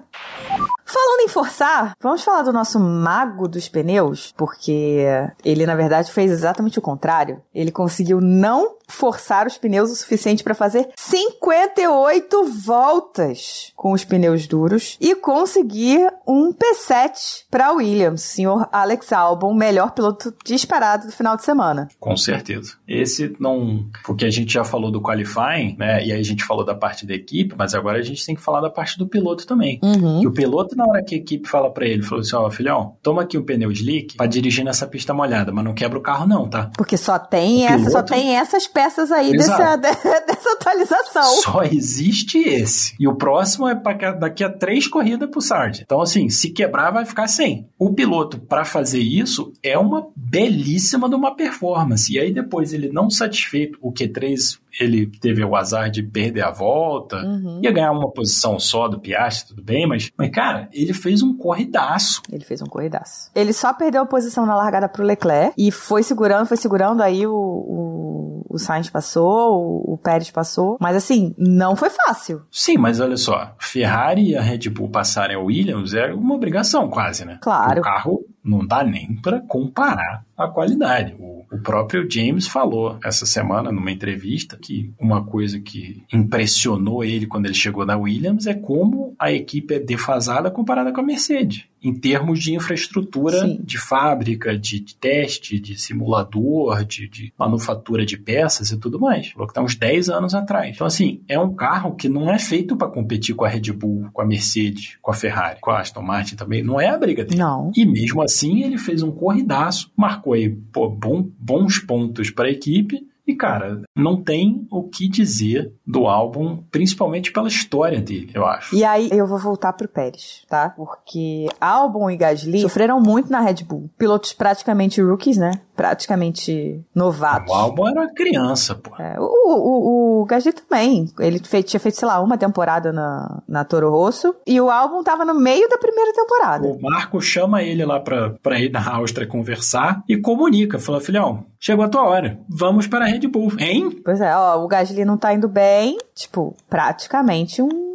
Falando em forçar, vamos falar do nosso mago dos pneus, porque ele, na verdade, fez exatamente o contrário. Ele conseguiu não forçar os pneus o suficiente para fazer 58 voltas com os pneus duros e conseguir um P7 para Williams, senhor Alex Albon, melhor piloto disparado do final de semana. Com certeza. Esse não. Porque a gente já falou do qualifying, né? E aí a gente falou da parte da equipe, mas agora a gente tem que falar da parte do piloto também. Uhum. Que o piloto, na hora que a equipe fala para ele, falou assim: ó, filhão, toma aqui um pneu slick pra dirigir nessa pista molhada, mas não quebra o carro, não, tá? Porque só tem, O essa, só piloto- tem essas peças aí dessa, dessa atualização. Só existe esse. E o próximo é pra daqui a três corridas pro Sargent. Então, assim, se quebrar, vai ficar sem. O piloto, para fazer isso, é uma belíssima de uma performance. E aí, depois, ele não satisfeito, o Q3 ele teve o azar de perder a volta, Uhum. ia ganhar uma posição só do Piastri, tudo bem, mas, mas cara, ele fez um corridaço. Ele fez um corridaço. Ele só perdeu a posição na largada pro Leclerc e foi segurando, foi segurando, aí o, o, o Sainz passou, o, o Pérez passou. Mas assim, não foi fácil. Sim, mas olha só, Ferrari e a Red Bull passarem a Williams é uma obrigação quase, né? Claro. O carro não dá nem para comparar a qualidade. O, o próprio James falou essa semana numa entrevista que uma coisa que impressionou ele quando ele chegou na Williams é como a equipe é defasada comparada com a Mercedes. Em termos de infraestrutura Sim. de fábrica, de, de teste, de simulador, de, de manufatura de peças e tudo mais. Falou que está uns 10 anos atrás. Então, assim, é um carro que não é feito para competir com a Red Bull, com a Mercedes, com a Ferrari, com a Aston Martin também. Não é a briga dele. Não. E mesmo assim, ele fez um corridaço, marcou aí pô, bom- bons pontos para a equipe E, cara, não tem o que dizer do álbum, principalmente pela história dele, eu acho. E aí eu vou voltar pro Pérez, tá? Porque Albon e Gasly sofreram muito na Red Bull. Pilotos praticamente rookies, né? Praticamente novatos. O Albon era criança, pô. É, o, o, o Gasly também. Ele fez, tinha feito, sei lá, uma temporada na, na Toro Rosso. E o Albon tava no meio da primeira temporada. O Marco chama ele lá pra, pra ir na Áustria conversar e comunica. Fala, filhão, chegou a tua hora. Vamos para a Red Bull, hein? Pois é, ó, o Gasly não tá indo bem. Tipo, praticamente um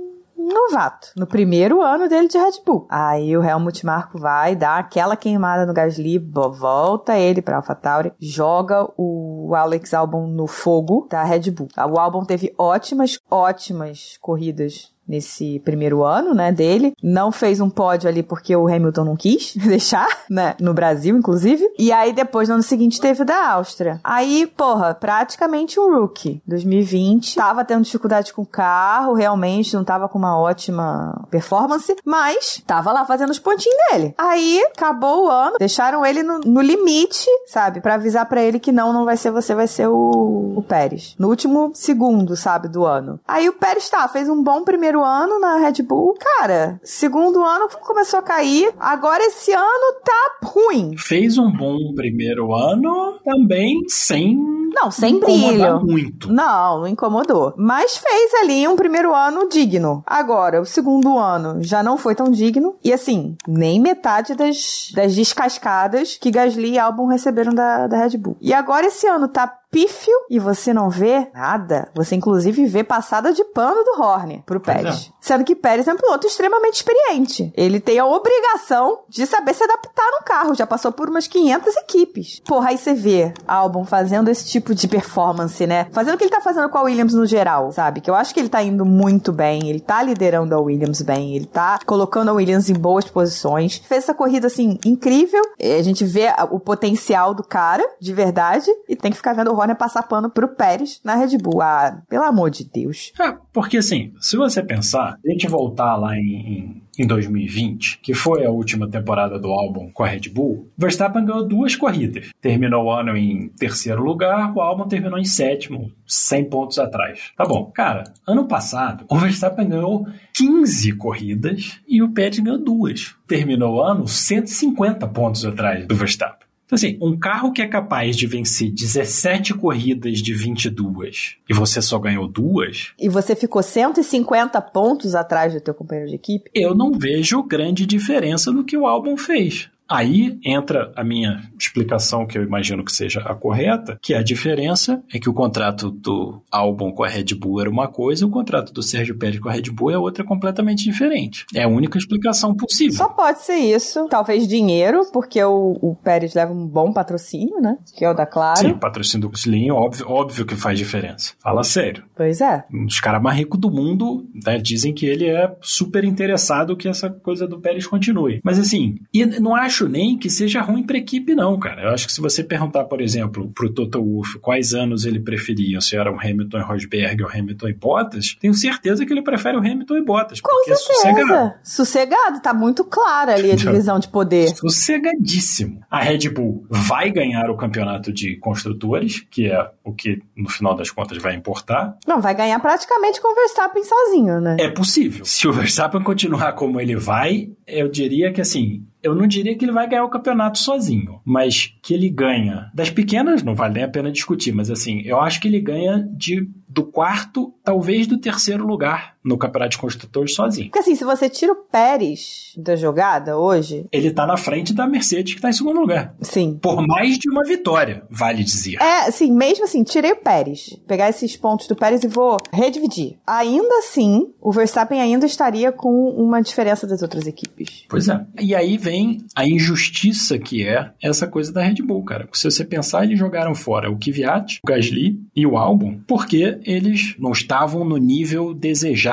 novato, no primeiro ano dele de Red Bull. Aí o Helmut Marko vai dar aquela queimada no Gasly, volta ele pra AlphaTauri, joga o Alex Albon no fogo da Red Bull. O Albon teve ótimas, ótimas corridas nesse primeiro ano, né, dele. Não fez um pódio ali porque o Hamilton não quis deixar, né, no Brasil, inclusive. E aí depois, no ano seguinte, teve o da Áustria. Aí, porra, praticamente um rookie. 2020, tava tendo dificuldade com o carro, realmente não tava com uma ótima performance, mas tava lá fazendo os pontinhos dele. Aí, acabou o ano, deixaram ele no, no limite, sabe, para avisar para ele que não, não vai ser você, vai ser o, o Pérez. No último segundo, sabe, do ano. Aí o Pérez tá, fez um bom primeiro ano na Red Bull. Cara, segundo ano começou a cair. Agora esse ano tá ruim. Fez um bom primeiro ano também sem não, sem brilho. muito. Não, não incomodou. Mas fez ali um primeiro ano digno. Agora, o segundo ano já não foi tão digno. E assim, nem metade das, das descascadas que Gasly e Albon receberam da, da Red Bull. E agora esse ano tá pífio e você não vê nada. Você, inclusive, vê passada de pano do Horner pro Pérez. É. Sendo que Pérez é um piloto extremamente experiente. Ele tem a obrigação de saber se adaptar no carro. Já passou por umas 500 equipes. Porra, aí você vê Albon fazendo esse tipo de performance, né? Fazendo o que ele tá fazendo com a Williams no geral, sabe? Que eu acho que ele tá indo muito bem. Ele tá liderando a Williams bem. Ele tá colocando a Williams em boas posições. Fez essa corrida, assim, incrível. A gente vê o potencial do cara, de verdade. E tem que ficar vendo o Horner passar pano pro Pérez na Red Bull. Ah, pelo amor de Deus. É, porque assim, se você pensar, a gente voltar lá em, em 2020, que foi a última temporada do álbum com a Red Bull, Verstappen ganhou duas corridas. Terminou o ano em terceiro lugar, o álbum terminou em sétimo, 100 pontos atrás. Tá bom. Cara, ano passado, o Verstappen ganhou 15 corridas e o Pérez ganhou duas. Terminou o ano 150 pontos atrás do Verstappen. Então, assim, um carro que é capaz de vencer 17 corridas de 22 e você só ganhou duas. E você ficou 150 pontos atrás do teu companheiro de equipe? Eu não vejo grande diferença no que o álbum fez. Aí entra a minha explicação, que eu imagino que seja a correta, que a diferença é que o contrato do álbum com a Red Bull era uma coisa, e o contrato do Sérgio Pérez com a Red Bull é outra completamente diferente. É a única explicação possível. Só pode ser isso. Talvez dinheiro, porque o, o Pérez leva um bom patrocínio, né? Que é o da Claro. Sim, o patrocínio do Slim, óbvio, óbvio que faz diferença. Fala sério. Pois é. Um dos caras mais ricos do mundo né, dizem que ele é super interessado que essa coisa do Pérez continue. Mas assim, não acho acho nem que seja ruim para equipe, não, cara. Eu acho que se você perguntar, por exemplo, pro Toto Wolff quais anos ele preferia, se era o Hamilton e Rosberg ou Hamilton e Bottas, tenho certeza que ele prefere o Hamilton e Bottas. Com porque certeza. É sossegado. Sossegado, tá muito clara ali a divisão de poder. Sossegadíssimo. A Red Bull vai ganhar o campeonato de construtores, que é o que no final das contas vai importar. Não, vai ganhar praticamente com o Verstappen sozinho, né? É possível. Se o Verstappen continuar como ele vai, eu diria que assim, eu não diria que ele vai ganhar o campeonato sozinho, mas que ele ganha. Das pequenas, não vale nem a pena discutir, mas assim, eu acho que ele ganha de do quarto, talvez do terceiro lugar no Campeonato de Construtores sozinho. Porque assim, se você tira o Pérez da jogada hoje. Ele tá na frente da Mercedes, que tá em segundo lugar. Sim. Por mais de uma vitória, vale dizer. É, sim, mesmo assim, tirei o Pérez. Pegar esses pontos do Pérez e vou redividir. Ainda assim, o Verstappen ainda estaria com uma diferença das outras equipes. Pois é. E aí vem a injustiça que é essa coisa da Red Bull, cara. Se você pensar, eles jogaram fora o Kvyat, o Gasly e o Albon, porque eles não estavam no nível desejado,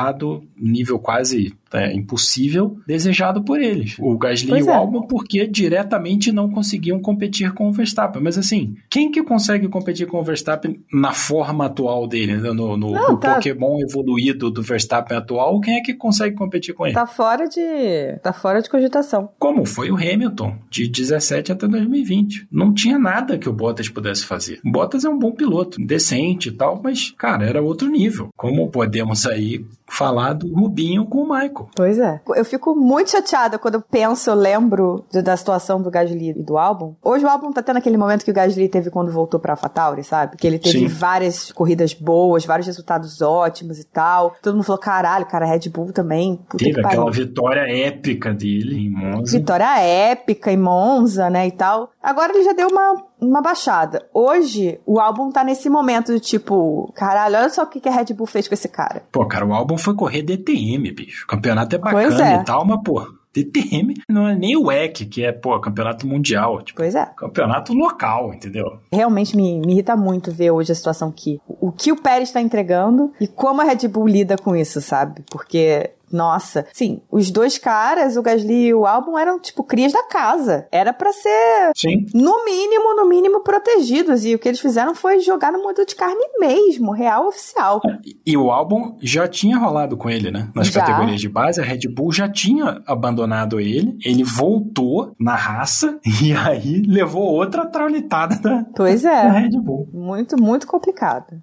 nível quase é, impossível desejado por eles. O Gasly pois e o é. Albon, porque diretamente não conseguiam competir com o Verstappen. Mas assim, quem que consegue competir com o Verstappen na forma atual dele, né? no, no, não, no tá. Pokémon evoluído do Verstappen atual? Quem é que consegue competir com ele? Tá fora de, tá fora de cogitação. Como foi o Hamilton, de 17 até 2020. Não tinha nada que o Bottas pudesse fazer. O Bottas é um bom piloto, decente e tal, mas, cara, era outro nível. Como podemos aí falar do Rubinho com o Michael? Pois é. Eu fico muito chateada quando eu penso, eu lembro de, da situação do Gasly e do álbum. Hoje o álbum tá tendo aquele momento que o Gasly teve quando voltou pra AlphaTauri, sabe? Que ele teve Sim. várias corridas boas, vários resultados ótimos e tal. Todo mundo falou, caralho, cara, Red Bull também. Teve aquela vitória épica dele em Monza. Vitória épica em Monza, né, e tal. Agora ele já deu uma, uma baixada. Hoje, o álbum tá nesse momento de tipo, caralho, olha só o que, que a Red Bull fez com esse cara. Pô, cara, o álbum foi correr DTM, bicho. O campeonato é bacana é. e tal, mas, pô, DTM não é nem o WEC, que é, pô, campeonato mundial. Tipo, pois é. Campeonato local, entendeu? Realmente me, me irrita muito ver hoje a situação que o que o Pérez está entregando e como a Red Bull lida com isso, sabe? Porque nossa, sim, os dois caras, o Gasly e o Albon, eram tipo crias da casa. Era para ser, sim. no mínimo, no mínimo protegidos. E o que eles fizeram foi jogar no modelo de carne mesmo, real oficial. E, e o Albon já tinha rolado com ele, né? Nas já. categorias de base, a Red Bull já tinha abandonado ele. Ele voltou na raça e aí levou outra traulitada da, pois é. da Red Bull. Muito, muito complicado.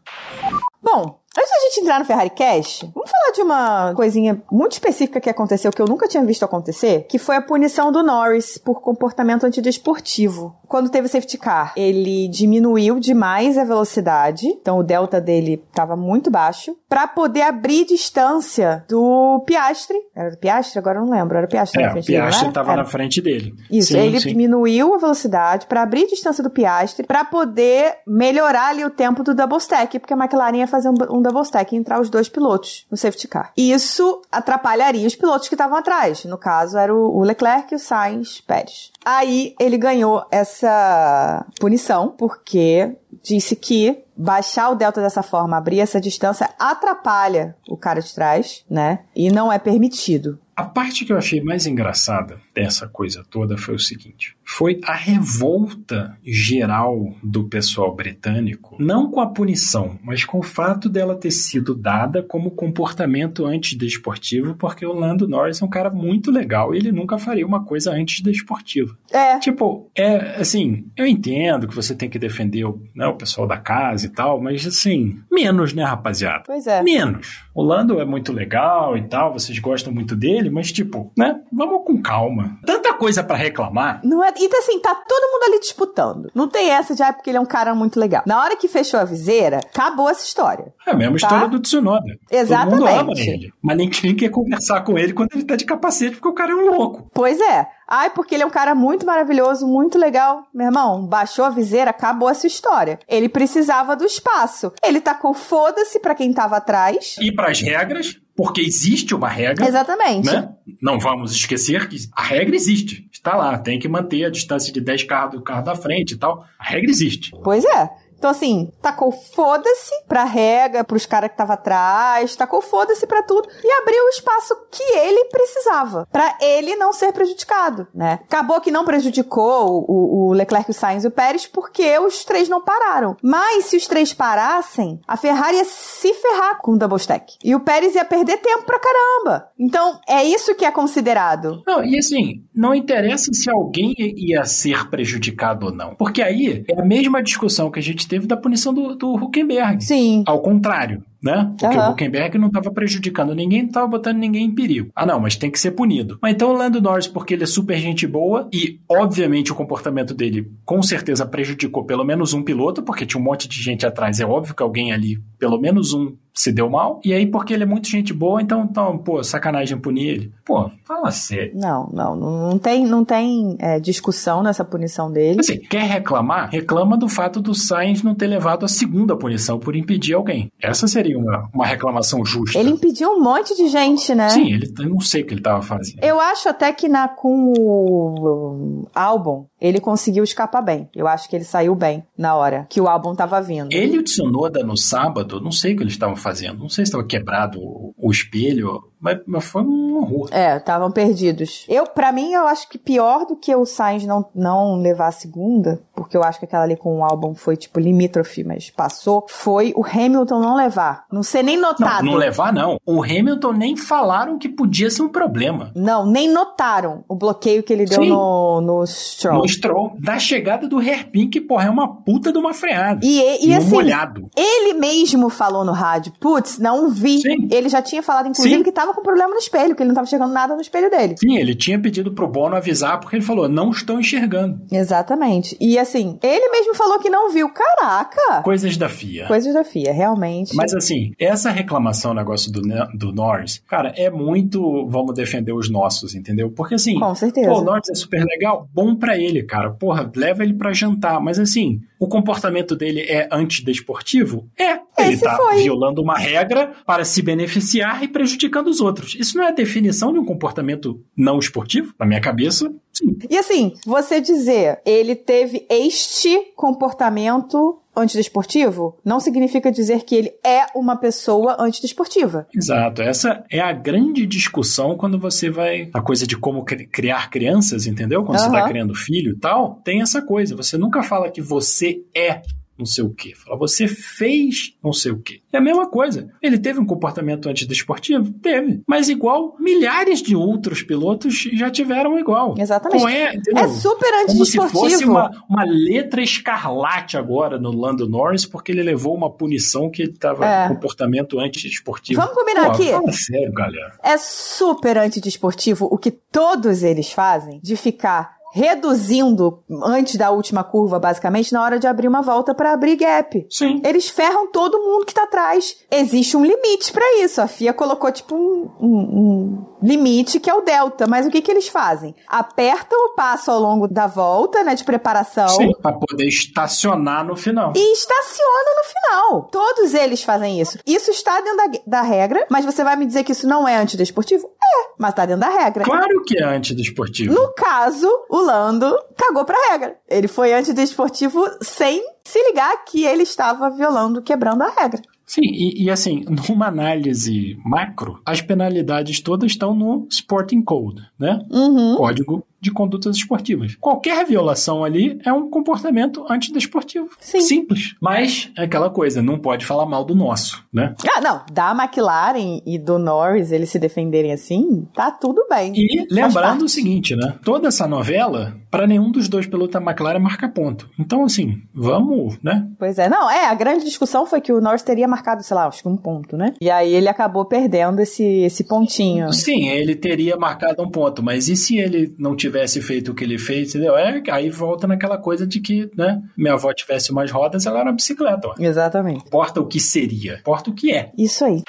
Bom, Antes da gente entrar no Ferrari Cash, vamos falar de uma coisinha muito específica que aconteceu que eu nunca tinha visto acontecer, que foi a punição do Norris por comportamento antidesportivo. Quando teve o safety car, ele diminuiu demais a velocidade, então o delta dele estava muito baixo, para poder abrir distância do Piastre. Era do Piastre? Agora eu não lembro. Era o Piastre é, na frente o Piastre estava na frente dele. Isso, sim, ele sim. diminuiu a velocidade para abrir distância do Piastre, para poder melhorar ali o tempo do double stack, porque a McLaren ia fazer um, um double stack e entrar os dois pilotos no safety car. Isso atrapalharia os pilotos que estavam atrás. No caso, era o Leclerc o Sainz Pérez. Aí ele ganhou essa punição porque disse que baixar o delta dessa forma, abrir essa distância, atrapalha o cara de trás, né? E não é permitido. A parte que eu achei mais engraçada dessa coisa toda foi o seguinte: foi a revolta geral do pessoal britânico, não com a punição, mas com o fato dela ter sido dada como comportamento antidesportivo, porque o Lando Norris é um cara muito legal e ele nunca faria uma coisa antidesportiva. É. Tipo, é assim, eu entendo que você tem que defender o, né, o pessoal da casa e tal, mas assim, menos, né, rapaziada? Pois é. Menos. O Lando é muito legal e tal, vocês gostam muito dele, mas tipo, né, vamos com calma. Tanta coisa para reclamar. Não é, e assim, tá todo mundo ali disputando. Não tem essa de, ah, porque ele é um cara muito legal. Na hora que fechou a viseira, acabou essa história. É a mesma tá? história do Tsunoda. Exatamente. Todo mundo ama ele. Mas ninguém quer conversar com ele quando ele tá de capacete, porque o cara é um louco. Pois é. Ai, porque ele é um cara muito maravilhoso, muito legal. Meu irmão, baixou a viseira, acabou essa história. Ele precisava do espaço. Ele tacou foda-se pra quem tava atrás. E pras regras, porque existe uma regra. Exatamente. Né? Não vamos esquecer que a regra existe. Está lá, tem que manter a distância de 10 carros do carro da frente e tal. A regra existe. Pois é. Então, assim, tacou foda-se pra regra, pros caras que tava atrás, tacou foda-se pra tudo e abriu o espaço que ele precisava, para ele não ser prejudicado, né? Acabou que não prejudicou o, o Leclerc, o Sainz e o Pérez porque os três não pararam. Mas se os três parassem, a Ferrari ia se ferrar com o double stack. E o Pérez ia perder tempo pra caramba. Então, é isso que é considerado. Não, e assim, não interessa se alguém ia ser prejudicado ou não. Porque aí é a mesma discussão que a gente teve da punição do, do Huckenberg. Sim. Ao contrário né? Porque uhum. o Huckenberg não estava prejudicando ninguém, não estava botando ninguém em perigo. Ah, não, mas tem que ser punido. Mas então o Lando Norris, porque ele é super gente boa e, obviamente, o comportamento dele com certeza prejudicou pelo menos um piloto, porque tinha um monte de gente atrás. É óbvio que alguém ali, pelo menos um, se deu mal. E aí, porque ele é muito gente boa, então, então pô, sacanagem punir ele. Pô, fala sério. Não, não, não tem, não tem é, discussão nessa punição dele. Assim, quer reclamar? Reclama do fato do Sainz não ter levado a segunda punição por impedir alguém. Essa seria uma, uma reclamação justa. Ele impediu um monte de gente, né? Sim, ele, eu não sei o que ele estava fazendo. Eu acho até que na, com o álbum, ele conseguiu escapar bem. Eu acho que ele saiu bem na hora que o álbum estava vindo. Ele e o Tsunoda no sábado, não sei o que eles estavam fazendo. Não sei se estava quebrado o, o espelho, mas, mas, foi um horror. É, estavam perdidos. Eu, para mim, eu acho que pior do que o Sainz não, não levar a segunda, porque eu acho que aquela ali com o álbum foi tipo limítrofe, mas passou, foi o Hamilton não levar. Não ser nem notado. Não, não levar, não. O Hamilton nem falaram que podia ser um problema. Não, nem notaram o bloqueio que ele deu no, no Stroll. No Stroll. Da chegada do Hairpin, que, porra, é uma puta de uma freada. E, e, e assim, molhado. ele mesmo falou no rádio, putz, não vi. Sim. Ele já tinha falado, inclusive, Sim. que tava com problema no espelho, que ele não tava chegando nada no espelho dele. Sim, ele tinha pedido pro Bono avisar, porque ele falou, não estou enxergando. Exatamente. E assim, ele mesmo falou que não viu. Caraca! Coisas da FIA. Coisas da FIA, realmente. Mas assim, essa reclamação, negócio do, do Norris, cara, é muito vamos defender os nossos, entendeu? Porque assim, Com certeza. pô, o Norris é super legal, bom pra ele, cara. Porra, leva ele pra jantar. Mas assim, o comportamento dele é antidesportivo? É. Ele Esse tá foi. violando uma regra para se beneficiar e prejudicando os outros. Isso não é a definição de um comportamento não esportivo? Na minha cabeça, sim. E assim, você dizer ele teve este comportamento antidesportivo não significa dizer que ele é uma pessoa antidesportiva. Exato. Essa é a grande discussão quando você vai. A coisa de como cri- criar crianças, entendeu? Quando você Aham. está criando filho e tal, tem essa coisa. Você nunca fala que você é não sei o quê. Fala, você fez não sei o quê. É a mesma coisa. Ele teve um comportamento antidesportivo? Teve. Mas igual, milhares de outros pilotos já tiveram igual. Exatamente. Não é? É super Como se fosse antidesportivo. uma, uma letra escarlate agora no Lando Norris, porque ele levou uma punição que ele estava É. comportamento antidesportivo. Vamos combinar Pô, aqui? Fala sério, galera. É super antidesportivo o que todos eles fazem de ficar reduzindo antes da última curva, basicamente, na hora de abrir uma volta para abrir gap. Sim. Eles ferram todo mundo que tá atrás. Existe um limite pra isso. A FIA colocou tipo um, um- um limite que é o delta. Mas o que que eles fazem? Apertam o passo ao longo da volta, né, de preparação. Sim, pra poder estacionar no final. E estaciona no final. Todos eles fazem isso. Isso está dentro da, da regra, mas você vai me dizer que isso não é antidesportivo? É, mas tá dentro da regra. Claro que é antidesportivo. No caso, o Lando cagou pra regra. Ele foi antidesportivo sem se ligar que ele estava violando, quebrando a regra. Sim, e, e assim, numa análise macro, as penalidades todas estão no Sporting Code, né? Uhum. Código de condutas esportivas. Qualquer violação ali é um comportamento antidesportivo. Sim. Simples. Mas é aquela coisa, não pode falar mal do nosso, né? Ah, não. Da McLaren e do Norris eles se defenderem assim, tá tudo bem. E lembrando o seguinte, né? Toda essa novela, para nenhum dos dois pilotos da McLaren marca ponto. Então, assim, vamos, né? Pois é, não, é, a grande discussão foi que o Norris teria marcado, sei lá, acho que um ponto, né? E aí ele acabou perdendo esse, esse pontinho. Sim, ele teria marcado um ponto, mas e se ele não tivesse feito o que ele fez, entendeu? É, aí volta naquela coisa de que, né? Minha avó tivesse umas rodas, ela era uma bicicleta, ó. Exatamente. Não importa o que seria, importa o que é. Isso aí.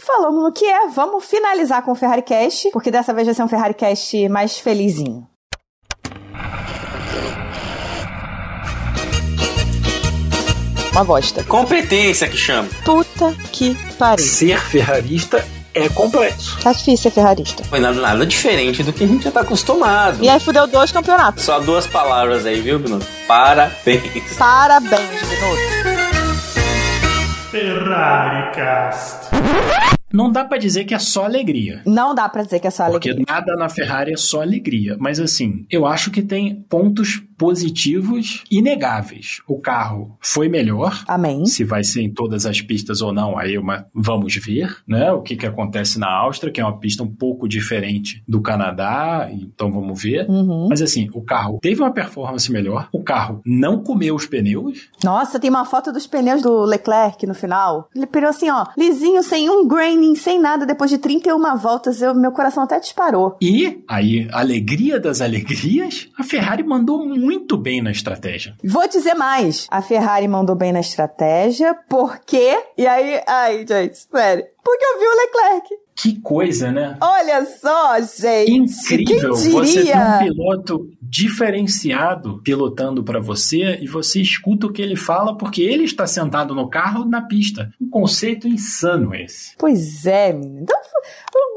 Falando no que é, vamos finalizar com o Ferrari Cast, porque dessa vez vai ser um Ferrari Cast mais felizinho. Uma bosta. Competência que chama. Puta que pariu. Ser ferrarista é complexo. Tá difícil ser ferrarista. Foi nada, nada diferente do que a gente já tá acostumado. E aí fudeu dois campeonatos. Só duas palavras aí, viu, Bruno? Parabéns. Parabéns, Binotto. Ferrari Cast. Não dá pra dizer que é só alegria. Não dá pra dizer que é só Porque alegria. nada na Ferrari é só alegria. Mas assim, eu acho que tem pontos positivos inegáveis. O carro foi melhor. Amém. Se vai ser em todas as pistas ou não, aí uma- vamos ver, né? O que, que acontece na Áustria, que é uma pista um pouco diferente do Canadá, então vamos ver. Uhum. Mas assim, o carro teve uma performance melhor, o carro não comeu os pneus, Nossa, tem uma foto dos pneus do Leclerc no final. Ele pneu assim, ó, lisinho, sem um graining, sem nada. Depois de 31 voltas, eu, meu coração até disparou. e aí, alegria das alegrias, a Ferrari mandou muito bem na estratégia. Vou dizer mais. A Ferrari mandou bem na estratégia, porque... E aí, ai, gente, sério. Porque eu vi o Leclerc. Que coisa, né? Olha só, gente. Incrível você ter um piloto diferenciado pilotando para você e você escuta o que ele fala porque ele está sentado no carro na pista. Um conceito insano esse. Pois é. Então,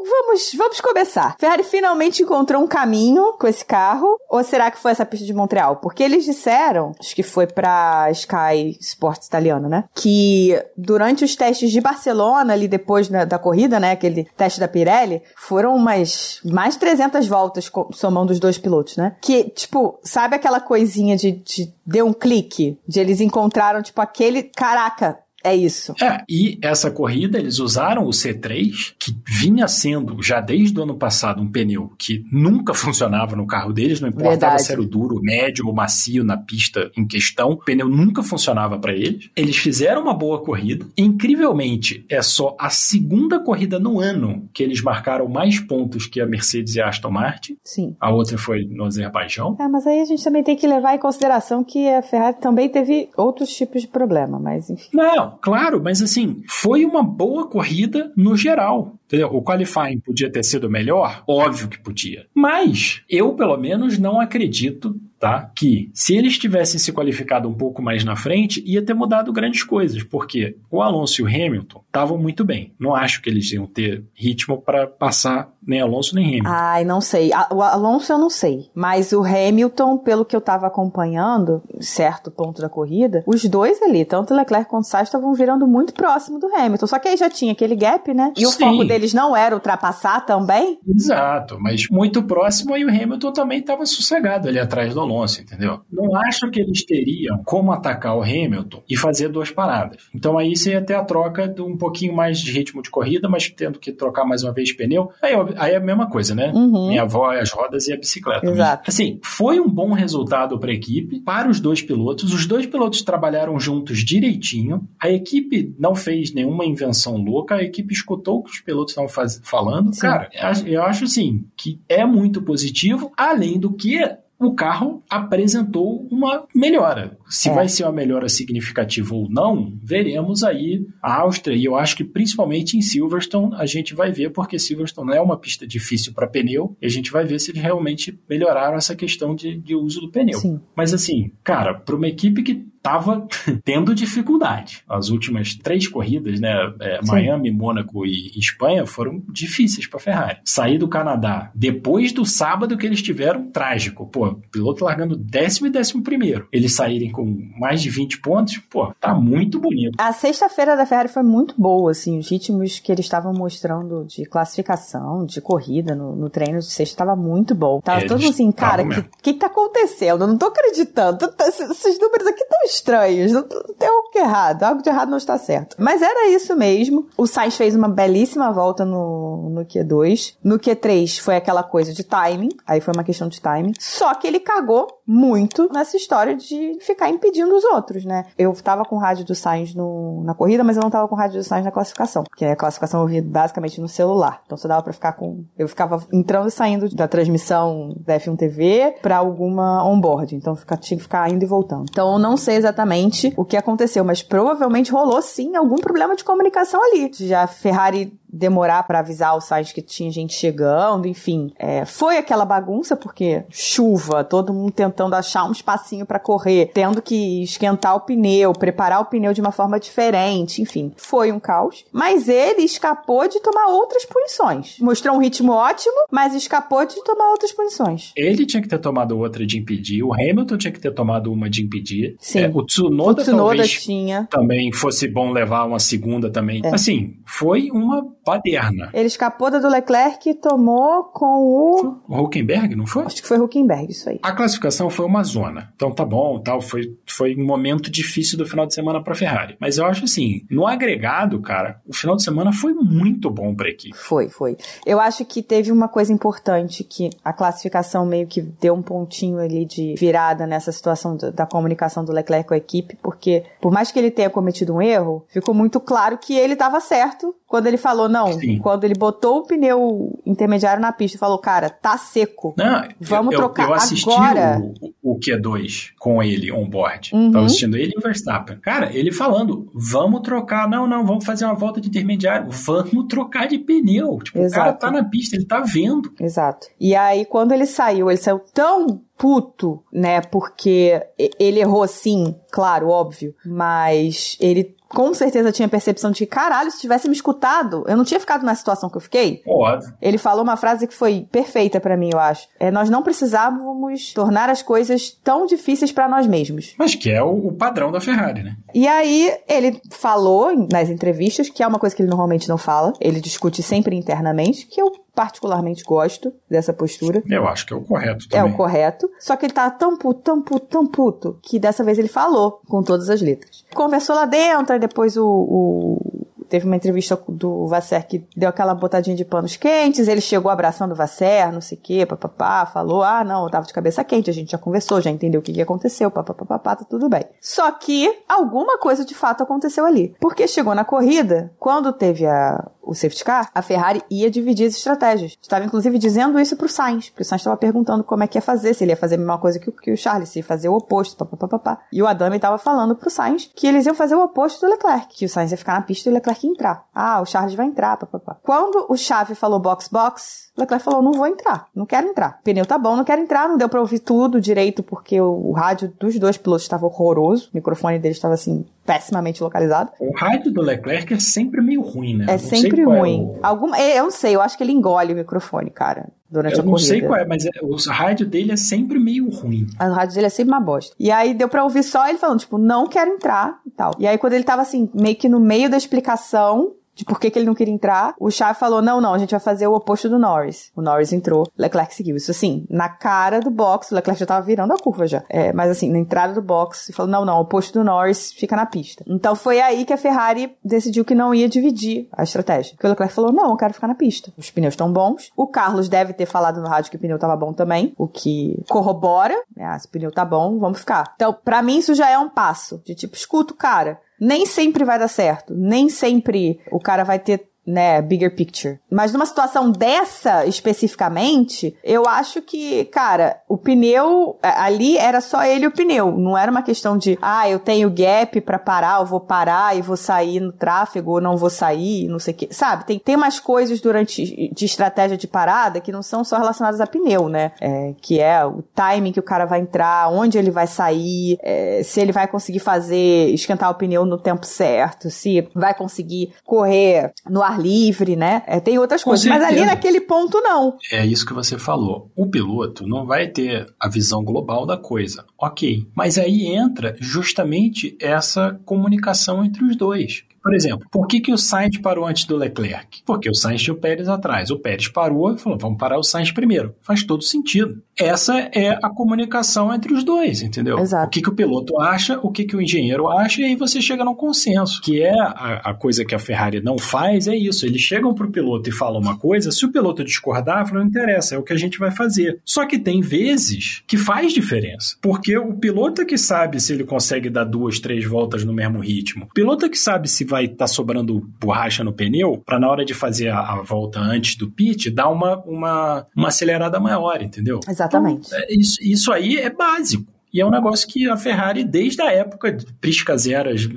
vamos, vamos começar. Ferrari finalmente encontrou um caminho com esse carro, ou será que foi essa pista de Montreal? Porque eles disseram, acho que foi pra Sky Sports italiano, né? Que durante os testes de Barcelona, ali depois da, da corrida, né? Aquele teste da Pirelli, foram umas mais 300 voltas somando os dois pilotos, né? Que, tipo, sabe aquela coisinha de, de deu um clique? De eles encontraram, tipo, aquele, caraca, é isso. É, e essa corrida eles usaram o C3, que vinha sendo já desde o ano passado um pneu que nunca funcionava no carro deles, não importava Verdade. se era o duro, médio ou macio na pista em questão, o pneu nunca funcionava para eles. Eles fizeram uma boa corrida. Incrivelmente, é só a segunda corrida no ano que eles marcaram mais pontos que a Mercedes e a Aston Martin. Sim. A outra foi no Azerbaijão. É, mas aí a gente também tem que levar em consideração que a Ferrari também teve outros tipos de problema, mas enfim. Não, claro, mas assim, foi uma boa corrida no geral. Entendeu? O qualifying podia ter sido melhor? Óbvio que podia. Mas eu, pelo menos, não acredito tá? Que se eles tivessem se qualificado um pouco mais na frente, ia ter mudado grandes coisas, porque o Alonso e o Hamilton estavam muito bem. Não acho que eles iam ter ritmo para passar nem Alonso nem Hamilton. Ai, não sei. O Alonso eu não sei, mas o Hamilton, pelo que eu estava acompanhando, certo ponto da corrida, os dois ali, tanto Leclerc quanto o Sainz, estavam virando muito próximo do Hamilton. Só que aí já tinha aquele gap, né? E Sim. o foco deles não era ultrapassar também. Exato, mas muito próximo e o Hamilton também estava sossegado ali atrás do Alonso, entendeu? Não acho que eles teriam como atacar o Hamilton e fazer duas paradas. Então aí você ia ter a troca de um pouquinho mais de ritmo de corrida, mas tendo que trocar mais uma vez pneu. Aí, aí é a mesma coisa, né? Uhum. Minha avó é as rodas e a bicicleta. Exato. Mas, assim, foi um bom resultado para a equipe, para os dois pilotos. Os dois pilotos trabalharam juntos direitinho. A equipe não fez nenhuma invenção louca, a equipe escutou o que os pilotos estavam falando. Sim. Cara, eu acho assim que é muito positivo, além do que o carro apresentou uma melhora. Se é. vai ser uma melhora significativa ou não, veremos aí a Áustria. E eu acho que principalmente em Silverstone a gente vai ver, porque Silverstone não é uma pista difícil para pneu, e a gente vai ver se eles realmente melhoraram essa questão de, de uso do pneu. Sim. Mas assim, cara, para uma equipe que estava tendo dificuldade. As últimas três corridas, né, é, Miami, Mônaco e Espanha, foram difíceis para Ferrari. Sair do Canadá depois do sábado que eles tiveram, trágico. Pô, piloto largando décimo e décimo primeiro. Eles saírem com mais de 20 pontos, pô, tá muito bonito. A sexta-feira da Ferrari foi muito boa, assim, os ritmos que eles estavam mostrando de classificação, de corrida no, no treino de sexta estava muito bom. Tava é, todo mundo assim, cara, o que, que, que tá acontecendo? Eu não tô acreditando. Esses números aqui estão estranhos. Tem algo que é errado. Algo de errado não está certo. Mas era isso mesmo. O Sainz fez uma belíssima volta no, no Q2. No Q3 foi aquela coisa de timing. Aí foi uma questão de timing. Só que ele cagou muito nessa história de ficar impedindo os outros, né? Eu tava com o rádio do Sainz no, na corrida, mas eu não tava com o rádio do Sainz na classificação. Porque a classificação eu via basicamente no celular. Então só dava pra ficar com. Eu ficava entrando e saindo da transmissão da F1 TV pra alguma onboard. Então tinha que ficar indo e voltando. Então eu não sei exatamente o que aconteceu, mas provavelmente rolou sim algum problema de comunicação ali. Já a Ferrari demorar para avisar o site que tinha gente chegando, enfim. É, foi aquela bagunça, porque chuva, todo mundo tentando achar um espacinho para correr, tendo que esquentar o pneu, preparar o pneu de uma forma diferente, enfim. Foi um caos. Mas ele escapou de tomar outras punições. Mostrou um ritmo ótimo, mas escapou de tomar outras punições. Ele tinha que ter tomado outra de impedir, o Hamilton tinha que ter tomado uma de impedir. Sim. É, o Tsunoda, o Tsunoda talvez tinha. também fosse bom levar uma segunda também. É. Assim, foi uma paderna. Ele escapou da do Leclerc e tomou com o. O Huckenberg, não foi? Acho que foi Huckenberg, isso aí. A classificação foi uma zona. Então tá bom, tal. Foi, foi um momento difícil do final de semana para Ferrari. Mas eu acho assim, no agregado, cara, o final de semana foi muito bom pra equipe. Foi, foi. Eu acho que teve uma coisa importante que a classificação meio que deu um pontinho ali de virada nessa situação da comunicação do Leclerc com a equipe, porque por mais que ele tenha cometido um erro, ficou muito claro que ele estava certo quando ele falou, não, Sim. quando ele botou o pneu intermediário na pista e falou, cara, tá seco. Não, vamos eu, trocar eu, eu assisti agora. O, o Q2 com ele on board. Uhum. Tava assistindo ele e o Verstappen. Cara, ele falando, vamos trocar, não, não, vamos fazer uma volta de intermediário, vamos trocar de pneu. Tipo, Exato. o cara tá na pista, ele tá vendo. Exato. E aí, quando ele saiu, ele saiu tão puto, né? Porque ele errou sim, claro, óbvio, mas ele com certeza tinha percepção de que, caralho, se tivesse me escutado, eu não tinha ficado na situação que eu fiquei. Óbvio. Ele falou uma frase que foi perfeita para mim, eu acho. É, nós não precisávamos tornar as coisas tão difíceis para nós mesmos. Mas que é o, o, padrão da Ferrari, né? E aí ele falou nas entrevistas, que é uma coisa que ele normalmente não fala, ele discute sempre internamente, que eu particularmente gosto dessa postura. Eu acho que é o correto também. É o correto. Só que ele tá tão puto, tão puto, tão puto, que dessa vez ele falou com todas as letras. Conversou lá dentro, e depois o, o teve uma entrevista do Vasser que deu aquela botadinha de panos quentes, ele chegou abraçando o Vasser, não sei o quê, papapá, falou, ah, não, eu tava de cabeça quente, a gente já conversou, já entendeu o que, que aconteceu, papapá, tá tudo bem. Só que alguma coisa de fato aconteceu ali. Porque chegou na corrida, quando teve a, o safety car, a Ferrari ia dividir as estratégias. Estava inclusive dizendo isso pro Sainz, porque o Sainz estava perguntando como é que ia fazer, se ele ia fazer a mesma coisa que o, que o Charles, se ia fazer o oposto, papapá. E o Adame estava falando pro Sainz que eles iam fazer o oposto do Leclerc, que o Sainz ia ficar na pista e o Leclerc ia entrar. Ah, o Charles vai entrar, papapá. Quando o Chave falou box box, o Leclerc falou: não vou entrar, não quero entrar. O pneu tá bom, não quero entrar, não deu pra ouvir tudo direito, porque o, o rádio dos dois pilotos estava horroroso, o microfone deles estava assim, pessimamente localizado. O rádio do Leclerc é sempre meio ruim, né? É sempre é ruim. É o... Alguma, eu não sei, eu acho que ele engole o microfone, cara. Durante eu a corrida. não sei qual é, mas é, o rádio dele é sempre meio ruim. O rádio dele é sempre uma bosta. E aí deu pra ouvir só ele falando, tipo, não quero entrar e tal. E aí quando ele tava assim, meio que no meio da explicação, de por que, que ele não queria entrar, o Charles falou: não, não, a gente vai fazer o oposto do Norris. O Norris entrou, Leclerc seguiu. Isso assim, na cara do box, o Leclerc já tava virando a curva já. É, mas assim, na entrada do box, falou: não, não, o oposto do Norris fica na pista. Então foi aí que a Ferrari decidiu que não ia dividir a estratégia. Porque o Leclerc falou: não, eu quero ficar na pista. Os pneus estão bons. O Carlos deve ter falado no rádio que o pneu tava bom também, o que corrobora. Ah, se o pneu tá bom, vamos ficar. Então, para mim, isso já é um passo de tipo, escuta o cara nem sempre vai dar certo. Nem sempre o cara vai ter né, bigger picture. Mas numa situação dessa especificamente, eu acho que, cara, o pneu ali era só ele o pneu, não era uma questão de, ah, eu tenho gap para parar, eu vou parar e vou sair no tráfego ou não vou sair, não sei o que, sabe? Tem tem umas coisas durante de estratégia de parada que não são só relacionadas a pneu, né? É, que é o timing que o cara vai entrar, onde ele vai sair, é, se ele vai conseguir fazer esquentar o pneu no tempo certo, se vai conseguir correr no ar ar livre, né? É, tem outras Com coisas. Certeza. Mas ali naquele ponto, não. É isso que você falou. O piloto não vai ter a visão global da coisa. Ok. Mas aí entra justamente essa comunicação entre os dois. Por exemplo, por que, que o Sainz parou antes do Leclerc? Porque o Sainz tinha o Pérez atrás. O Pérez parou e falou: vamos parar o Sainz primeiro. Faz todo sentido. Essa é a comunicação entre os dois, entendeu? Exato. O que, que o piloto acha, o que, que o engenheiro acha, e aí você chega num consenso. Que é a, a coisa que a Ferrari não faz, é isso. Eles chegam pro piloto e falam uma coisa, se o piloto discordar, fala, não interessa, é o que a gente vai fazer. Só que tem vezes que faz diferença. Porque o piloto é que sabe se ele consegue dar duas, três voltas no mesmo ritmo. O piloto é que sabe se vai estar tá sobrando borracha no pneu, para na hora de fazer a, a, volta antes do pit, dar uma, uma, uma acelerada maior, entendeu? Exatamente. Então, é, isso, isso aí é básico. E é um negócio que a Ferrari, desde a época de Priscas eras,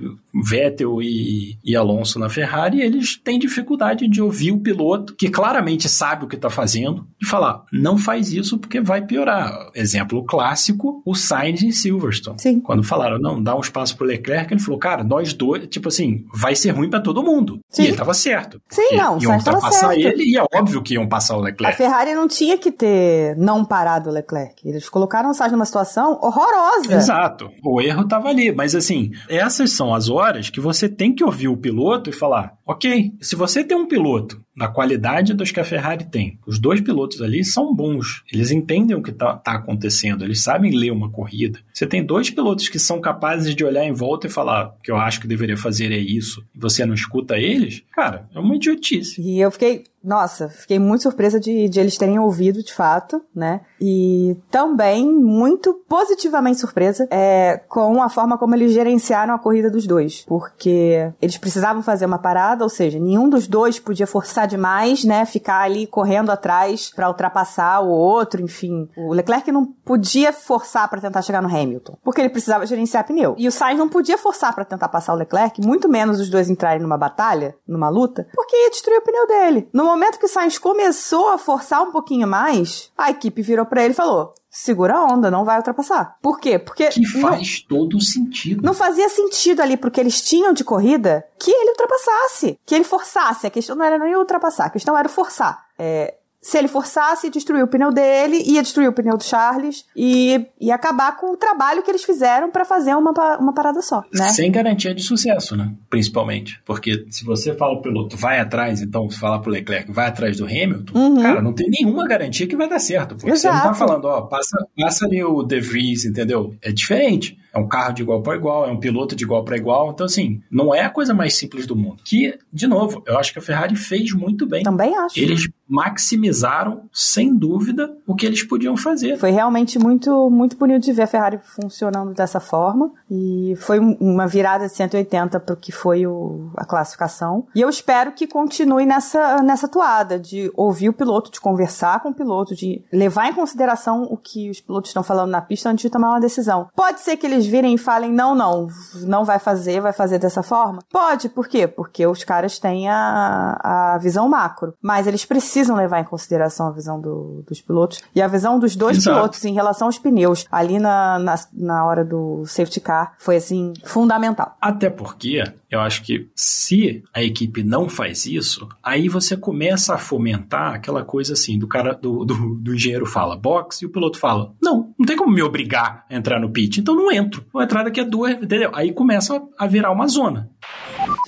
Vettel e, e, Alonso na Ferrari, eles têm dificuldade de ouvir o piloto, que claramente sabe o que está fazendo, e falar: não faz isso porque vai piorar. Exemplo clássico: o Sainz em Silverstone. Sim. Quando falaram, não, dá um espaço pro Leclerc, ele falou: cara, nós dois, tipo assim, vai ser ruim para todo mundo. Sim. E ele estava certo. Sim, não, o Sainz estava certo. ele e é óbvio que iam passar o Leclerc. A Ferrari não tinha que ter não parado o Leclerc. Eles colocaram o Sainz numa situação horrorosa horrorosa. Exato. O erro estava ali. Mas assim, essas são as horas que você tem que ouvir o piloto e falar: ok, se você tem um piloto na qualidade dos que a Ferrari tem. Os dois pilotos ali são bons, eles entendem o que está tá acontecendo, eles sabem ler uma corrida. Você tem dois pilotos que são capazes de olhar em volta e falar que eu acho que deveria fazer é isso, e você não escuta eles, cara, é uma idiotice. E eu fiquei, nossa, fiquei muito surpresa de, de eles terem ouvido de fato, né? E também muito positivamente surpresa é, com a forma como eles gerenciaram a corrida dos dois, porque eles precisavam fazer uma parada, ou seja, nenhum dos dois podia forçar demais, né? Ficar ali correndo atrás para ultrapassar o outro, enfim. O Leclerc não podia forçar para tentar chegar no Hamilton, porque ele precisava gerenciar pneu. E o Sainz não podia forçar para tentar passar o Leclerc, muito menos os dois entrarem numa batalha, numa luta, porque ia destruir o pneu dele. No momento que o Sainz começou a forçar um pouquinho mais, a equipe virou para ele e falou: segura a onda, não vai ultrapassar. Por quê? Porque. Que faz não, todo sentido. Não fazia sentido ali, porque eles tinham de corrida que ele ultrapassasse, que ele forçasse. A questão não era nem ultrapassar, a questão era forçar. É, se ele forçasse, destruir o pneu dele, ia destruir o pneu do Charles e ia acabar com o trabalho que eles fizeram para fazer uma, uma parada só, né? Sem garantia de sucesso, né? Principalmente. Porque se você fala o piloto vai atrás, então se falar pro Leclerc vai atrás do Hamilton, uhum. cara, não tem nenhuma garantia que vai dar certo. Porque Exato. você não tá falando, ó, passa, passa ali o De Vries, entendeu? É diferente. É um carro de igual para igual, é um piloto de igual para igual. Então, assim, não é a coisa mais simples do mundo. Que, de novo, eu acho que a Ferrari fez muito bem. Também acho. Eles maximizaram, sem dúvida, o que eles podiam fazer. Foi realmente muito, muito bonito de ver a Ferrari funcionando dessa forma. E foi uma virada de 180 para o que foi o, a classificação. E eu espero que continue nessa, nessa toada de ouvir o piloto, de conversar com o piloto, de levar em consideração o que os pilotos estão falando na pista antes de tomar uma decisão. Pode ser que eles virem e falem: não, não, não vai fazer, vai fazer dessa forma? Pode, por quê? Porque os caras têm a, a visão macro. Mas eles precisam levar em consideração a visão do, dos pilotos e a visão dos dois Exato. pilotos em relação aos pneus. Ali na, na, na hora do safety car foi assim, fundamental. Até porque eu acho que se a equipe não faz isso, aí você começa a fomentar aquela coisa assim, do cara, do, do, do engenheiro fala box e o piloto fala: não, não tem como me obrigar a entrar no pit, então não entro. Vou entrar daqui a duas, entendeu? Aí começa a virar uma zona.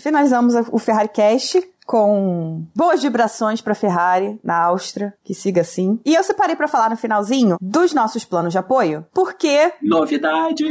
Finalizamos o Ferrari Cast com boas vibrações para Ferrari na Áustria, que siga assim. E eu separei para falar no finalzinho dos nossos planos de apoio, porque novidade.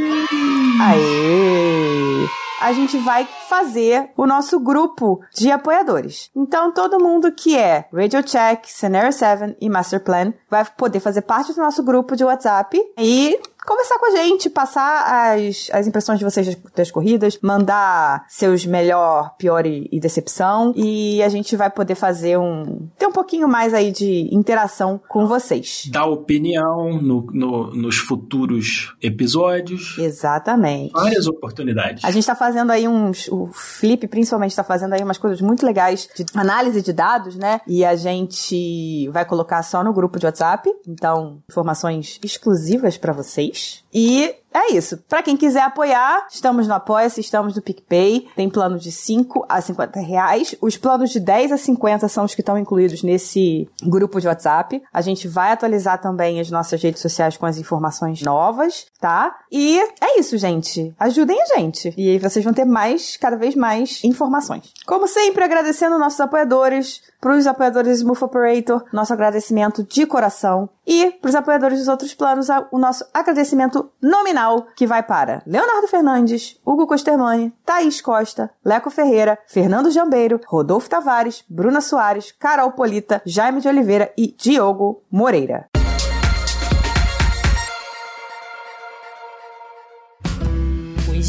Aê! a gente vai fazer o nosso grupo de apoiadores. Então, todo mundo que é Radio Check, Scenario 7 e Master Plan vai poder fazer parte do nosso grupo de WhatsApp e conversar com a gente, passar as, as impressões de vocês das, das corridas, mandar seus melhor, pior e, e, decepção. E a gente vai poder fazer um. ter um pouquinho mais aí de interação com vocês. Dar opinião no, no, nos futuros episódios. Exatamente. Várias oportunidades. A gente tá fazendo aí uns. O Felipe, principalmente, tá fazendo aí umas coisas muito legais de análise de dados, né? E a gente vai colocar só no grupo de WhatsApp. Então, informações exclusivas para vocês mês e é isso. Para quem quiser apoiar, estamos no Apoia-se, estamos no PicPay. Tem plano de 5 a 50 reais. Os planos de 10 a 50 são os que estão incluídos nesse grupo de WhatsApp. A gente vai atualizar também as nossas redes sociais com as informações novas, tá? E é isso, gente. Ajudem a gente. E aí vocês vão ter mais, cada vez mais informações. Como sempre, agradecendo nossos apoiadores, para os apoiadores do Smooth Operator, nosso agradecimento de coração. E para os apoiadores dos outros planos, o nosso agradecimento nominal, que vai para Leonardo Fernandes, Hugo Costermani, Thaís Costa, Leco Ferreira, Fernando Jambeiro, Rodolfo Tavares, Bruna Soares, Carol Polita, Jaime de Oliveira e Diogo Moreira.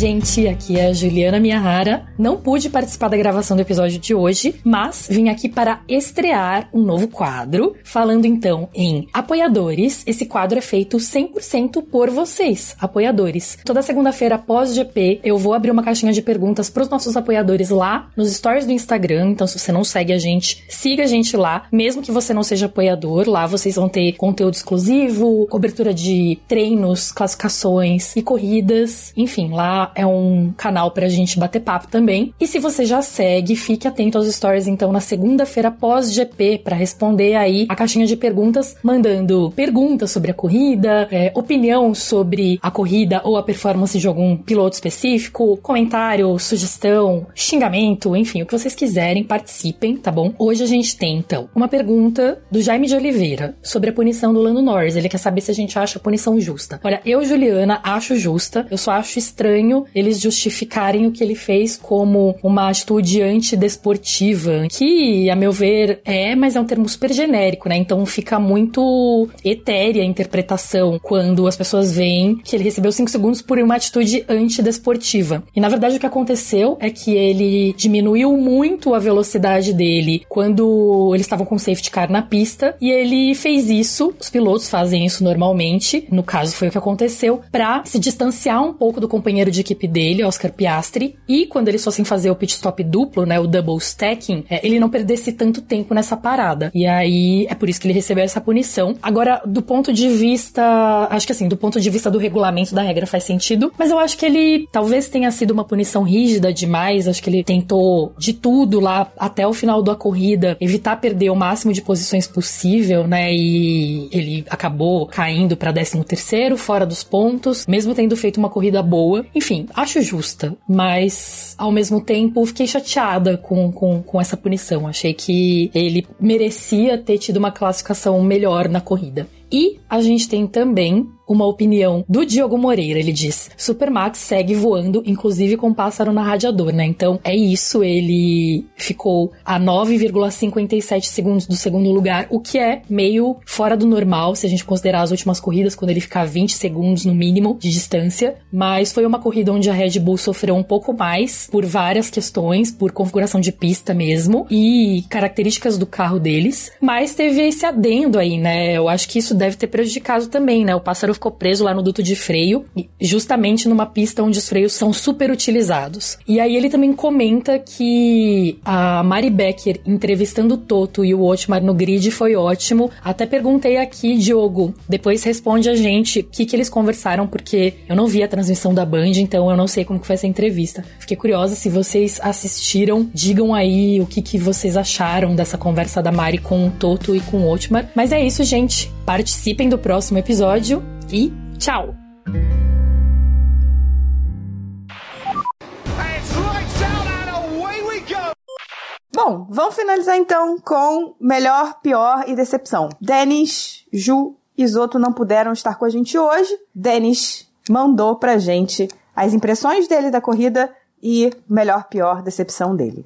Gente, aqui é a Juliana Miyahara. Não pude participar da gravação do episódio de hoje, mas vim aqui para estrear um novo quadro, falando então em apoiadores. Esse quadro é feito 100% por vocês, apoiadores. Toda segunda-feira após GP, eu vou abrir uma caixinha de perguntas para os nossos apoiadores lá nos stories do Instagram. Então, se você não segue a gente, siga a gente lá, mesmo que você não seja apoiador. Lá vocês vão ter conteúdo exclusivo, cobertura de treinos, classificações e corridas. Enfim, lá é um canal pra gente bater papo também. E se você já segue, fique atento aos stories então na segunda-feira pós GP para responder aí a caixinha de perguntas, mandando perguntas sobre a corrida, é, opinião sobre a corrida ou a performance de algum piloto específico, comentário, sugestão, xingamento, enfim, o que vocês quiserem, participem, tá bom? Hoje a gente tem então uma pergunta do Jaime de Oliveira sobre a punição do Lando Norris. Ele quer saber se a gente acha a punição justa. Olha, eu, Juliana, acho justa. Eu só acho estranho eles justificarem o que ele fez como uma atitude antidesportiva, que, a meu ver, é, mas é um termo super genérico, né? Então fica muito etérea a interpretação quando as pessoas veem que ele recebeu 5 segundos por uma atitude antidesportiva. E na verdade o que aconteceu é que ele diminuiu muito a velocidade dele quando eles estavam com safety car na pista e ele fez isso, os pilotos fazem isso normalmente, no caso foi o que aconteceu, para se distanciar um pouco do companheiro de equipe dele, Oscar Piastri, e quando eles fossem fazer o pit stop duplo, né, o double stacking, é, ele não perdesse tanto tempo nessa parada. E aí é por isso que ele recebeu essa punição. Agora, do ponto de vista, acho que assim, do ponto de vista do regulamento da regra faz sentido, mas eu acho que ele talvez tenha sido uma punição rígida demais, acho que ele tentou de tudo lá até o final da corrida, evitar perder o máximo de posições possível, né? E ele acabou caindo para 13 terceiro, fora dos pontos, mesmo tendo feito uma corrida boa. Enfim, acho justa, mas ao mesmo tempo fiquei chateada com, com, com essa punição. Achei que ele merecia ter tido uma classificação melhor na corrida. E a gente tem também uma opinião do Diogo Moreira. Ele diz: Supermax segue voando, inclusive com pássaro na radiador, né? Então é isso. Ele ficou a 9,57 segundos do segundo lugar, o que é meio fora do normal se a gente considerar as últimas corridas, quando ele fica 20 segundos no mínimo de distância. Mas foi uma corrida onde a Red Bull sofreu um pouco mais por várias questões, por configuração de pista mesmo e características do carro deles. Mas teve esse adendo aí, né? Eu acho que isso deve ter prejudicado também, né? O pássaro ficou preso lá no duto de freio, justamente numa pista onde os freios são super utilizados. E aí ele também comenta que a Mari Becker entrevistando o Toto e o Otmar no grid foi ótimo. Até perguntei aqui, Diogo, depois responde a gente o que, que eles conversaram, porque eu não vi a transmissão da Band, então eu não sei como que foi essa entrevista. Fiquei curiosa se vocês assistiram, digam aí o que, que vocês acharam dessa conversa da Mari com o Toto e com o Otmar. Mas é isso, gente. Participem do próximo episódio e tchau! Bom, vamos finalizar então com melhor, pior e decepção. Denis, Ju e Zoto não puderam estar com a gente hoje. Denis mandou pra gente as impressões dele da corrida e melhor, pior decepção dele.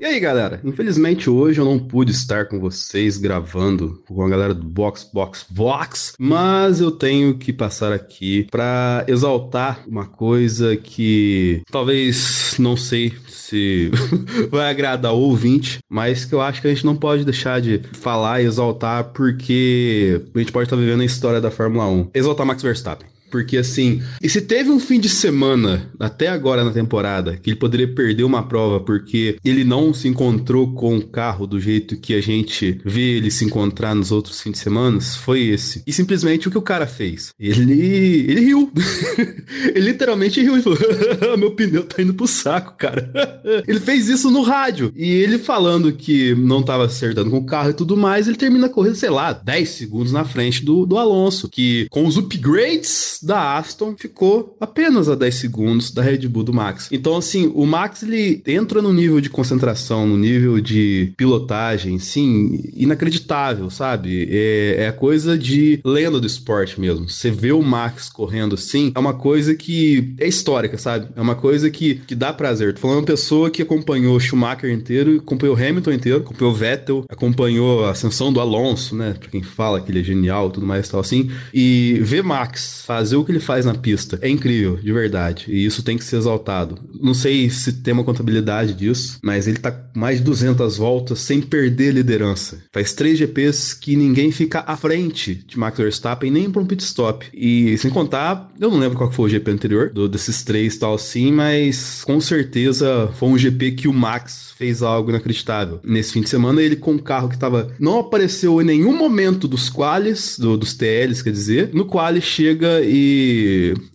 E aí, galera? Infelizmente hoje eu não pude estar com vocês gravando com a galera do Box Box Box, mas eu tenho que passar aqui para exaltar uma coisa que talvez não sei se vai agradar o ouvinte, mas que eu acho que a gente não pode deixar de falar e exaltar porque a gente pode estar vivendo a história da Fórmula 1. Exaltar Max Verstappen. Porque assim, e se teve um fim de semana até agora na temporada que ele poderia perder uma prova porque ele não se encontrou com o carro do jeito que a gente vê ele se encontrar nos outros fins de semana, foi esse. E simplesmente o que o cara fez? Ele ele riu. ele literalmente riu e falou: "Meu pneu tá indo pro saco, cara". ele fez isso no rádio. E ele falando que não tava acertando com o carro e tudo mais, ele termina a corrida, sei lá, 10 segundos na frente do, do Alonso, que com os upgrades da Aston ficou apenas a 10 segundos da Red Bull do Max. Então, assim, o Max ele entra no nível de concentração, no nível de pilotagem, sim, inacreditável, sabe? É, é coisa de lenda do esporte mesmo. Você vê o Max correndo assim, é uma coisa que é histórica, sabe? É uma coisa que, que dá prazer. Tô falando uma pessoa que acompanhou o Schumacher inteiro, acompanhou o Hamilton inteiro, acompanhou o Vettel, acompanhou a ascensão do Alonso, né? Pra quem fala que ele é genial tudo mais e tal assim. E ver Max fazer o que ele faz na pista é incrível, de verdade. E isso tem que ser exaltado. Não sei se tem uma contabilidade disso, mas ele tá mais de 200 voltas sem perder liderança. Faz três GPs que ninguém fica à frente de Max Verstappen nem para um pit stop. E sem contar, eu não lembro qual foi o GP anterior do, desses três tal assim, mas com certeza foi um GP que o Max fez algo inacreditável. Nesse fim de semana, ele com um carro que tava, não apareceu em nenhum momento dos quales, do, dos TLs, quer dizer, no qual chega e,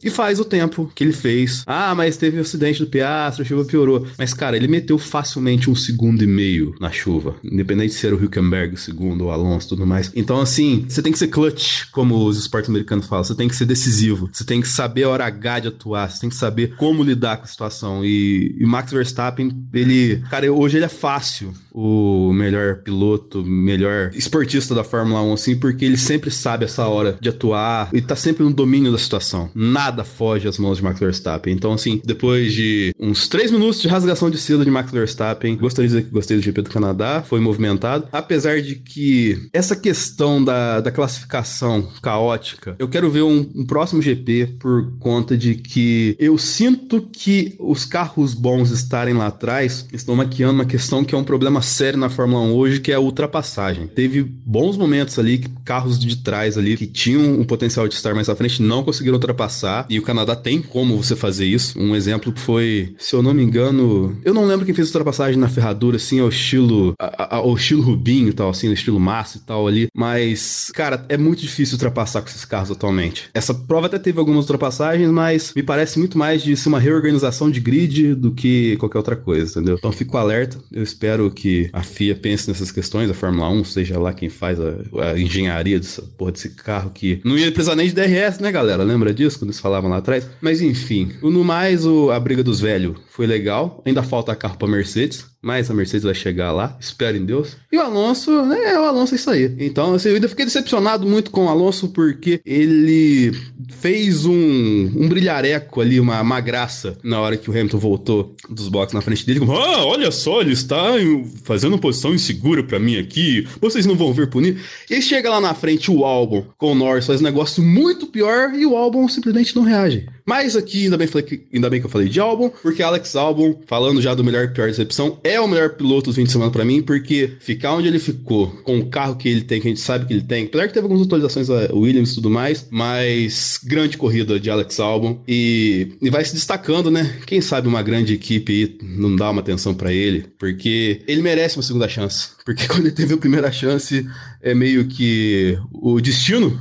e faz o tempo que ele fez. Ah, mas teve o acidente do Piastri, a chuva piorou. Mas, cara, ele meteu facilmente um segundo e meio na chuva, independente se era o Hülkenberg o segundo, o Alonso tudo mais. Então, assim, você tem que ser clutch, como os esportes americanos falam, você tem que ser decisivo, você tem que saber a hora H de atuar, você tem que saber como lidar com a situação. E, e Max Verstappen, ele, cara, hoje ele é fácil o melhor piloto, melhor esportista da Fórmula 1, assim, porque ele sempre sabe essa hora de atuar e tá sempre no domínio situação. Nada foge às mãos de Max Verstappen. Então, assim, depois de uns três minutos de rasgação de seda de Max Verstappen, gostaria de dizer que gostei do GP do Canadá, foi movimentado. Apesar de que essa questão da, da classificação caótica, eu quero ver um, um próximo GP por conta de que eu sinto que os carros bons estarem lá atrás estão maquiando uma questão que é um problema sério na Fórmula 1 hoje, que é a ultrapassagem. Teve bons momentos ali carros de trás ali que tinham o potencial de estar mais à frente não conseguiram ultrapassar e o Canadá tem como você fazer isso. Um exemplo foi, se eu não me engano, eu não lembro quem fez ultrapassagem na ferradura, assim, ao estilo, ao estilo Rubinho e tal, assim, no estilo massa e tal ali. Mas, cara, é muito difícil ultrapassar com esses carros atualmente. Essa prova até teve algumas ultrapassagens, mas me parece muito mais de ser uma reorganização de grid do que qualquer outra coisa, entendeu? Então fico alerta. Eu espero que a FIA pense nessas questões, a Fórmula 1, seja lá quem faz a, a engenharia dessa porra desse carro que não ia precisar nem de DRS, né, galera? Lembra disso quando eles falavam lá atrás? Mas enfim, no mais, o, a briga dos velhos foi legal. Ainda falta carro pra Mercedes mas a Mercedes vai chegar lá, espero em Deus. E o Alonso, né, é o Alonso é isso aí. Então, assim, eu ainda fiquei decepcionado muito com o Alonso porque ele fez um, um brilhareco ali, uma, uma graça na hora que o Hamilton voltou dos boxes na frente dele. Como, ah, olha só, ele está fazendo posição insegura para mim aqui, vocês não vão ver punir. E chega lá na frente o álbum com o Norris, faz um negócio muito pior e o álbum simplesmente não reage. Mas aqui, ainda bem, que, ainda bem que eu falei de álbum, porque Alex Albon, falando já do melhor e pior decepção, é o melhor piloto do fim de semana para mim, porque ficar onde ele ficou, com o carro que ele tem, que a gente sabe que ele tem, apesar que teve algumas atualizações a Williams e tudo mais, mas grande corrida de Alex Albon e, e vai se destacando, né? Quem sabe uma grande equipe não dá uma atenção para ele, porque ele merece uma segunda chance. Porque quando ele teve a primeira chance, é meio que o destino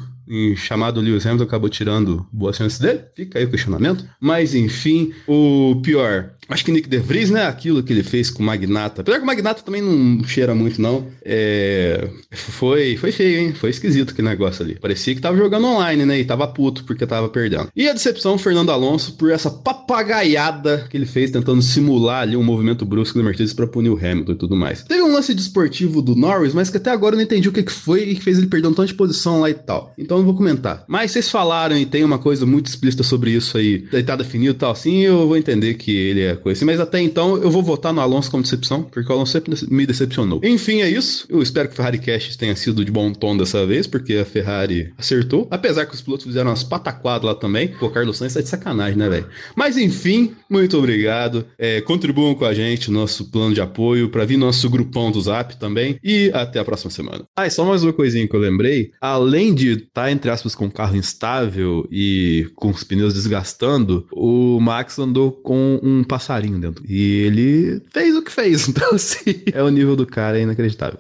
chamado Lewis Hamilton acabou tirando boas chances dele. Fica aí o questionamento. Mas enfim, o pior. Acho que Nick DeVries, né? Aquilo que ele fez com o Magnata. Apesar que o Magnata também não cheira muito, não. É... Foi, foi feio, hein? Foi esquisito aquele negócio ali. Parecia que tava jogando online, né? E tava puto porque tava perdendo. E a decepção, Fernando Alonso, por essa papagaiada que ele fez tentando simular ali um movimento brusco da Mercedes pra punir o Hamilton e tudo mais. Teve um lance desportivo do Norris, mas que até agora eu não entendi o que, que foi e que fez ele perder um tanto de posição lá e tal. Então eu vou comentar. Mas vocês falaram e tem uma coisa muito explícita sobre isso aí, tá definido e tal, assim, eu vou entender que ele é coisa assim. Mas até então eu vou votar no Alonso como decepção, porque o Alonso sempre me decepcionou. Enfim, é isso. Eu espero que o Ferrari Cash tenha sido de bom tom dessa vez, porque a Ferrari acertou. Apesar que os pilotos fizeram umas pataquadas lá também. Pô, Carlos Sainz tá de sacanagem, né, velho? Mas enfim, muito obrigado. É, contribuam com a gente no nosso plano de apoio, para vir nosso grupão do Zap também. E até a próxima semana. Ah, e só mais uma coisinha que eu lembrei. Além de estar tá entre aspas, com um carro instável e com os pneus desgastando, o Max andou com um passarinho dentro. E ele fez o que fez. Então, assim, é o nível do cara é inacreditável.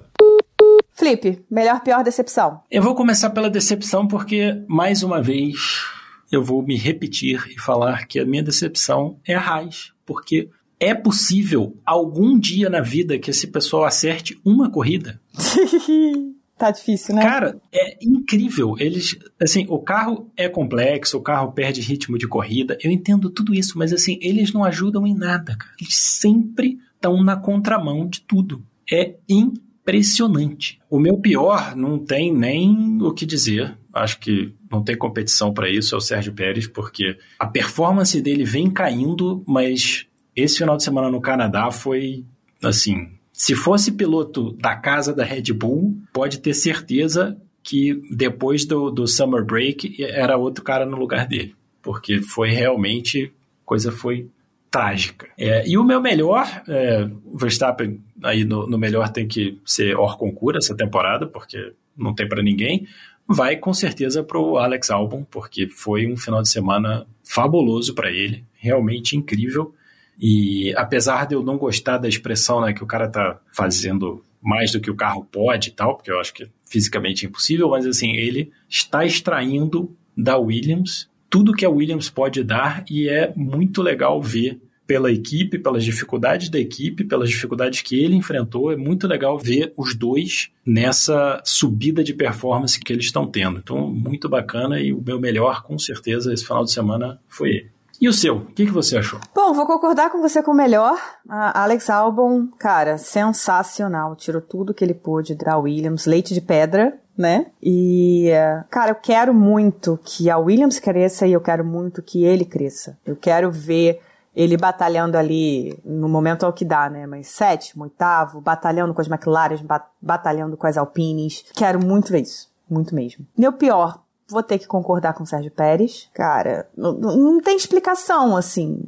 Felipe, melhor, pior decepção? Eu vou começar pela decepção porque, mais uma vez, eu vou me repetir e falar que a minha decepção é a Raiz. Porque é possível algum dia na vida que esse pessoal acerte uma corrida? Tá difícil, né? Cara, é incrível. Eles, assim, o carro é complexo, o carro perde ritmo de corrida. Eu entendo tudo isso, mas assim, eles não ajudam em nada, cara. Eles sempre estão na contramão de tudo. É impressionante. O meu pior não tem nem o que dizer. Acho que não tem competição para isso, é o Sérgio Pérez, porque a performance dele vem caindo, mas esse final de semana no Canadá foi assim, se fosse piloto da casa da Red Bull, pode ter certeza que depois do, do Summer Break era outro cara no lugar dele. Porque foi realmente, coisa foi trágica. É, e o meu melhor, é, o Verstappen aí no, no, melhor tem que ser hors concura essa temporada, porque não tem para ninguém, vai com certeza para o Alex Albon, porque foi um final de semana fabuloso para ele, realmente incrível. E apesar de eu não gostar da expressão né, que o cara tá fazendo mais do que o carro pode e tal, porque eu acho que é fisicamente impossível, mas assim, ele está extraindo da Williams tudo que a Williams pode dar e é muito legal ver pela equipe, pelas dificuldades da equipe, pelas dificuldades que ele enfrentou, é muito legal ver os dois nessa subida de performance que eles estão tendo. Então, muito bacana e o meu melhor, com certeza, esse final de semana foi ele. E o seu? O que, que você achou? Bom, vou concordar com você com o melhor. A Alex Albon, cara, sensacional. Tirou tudo que ele pôde da Williams, leite de pedra, né? E, cara, eu quero muito que a Williams cresça e eu quero muito que ele cresça. Eu quero ver ele batalhando ali, no momento é o que dá, né? Mas sétimo, oitavo, batalhando com as McLaren, batalhando com as Alpines. Quero muito ver isso. Muito mesmo. Meu pior, vou ter que concordar com o Sérgio Pérez. Cara, não, não tem explicação, assim.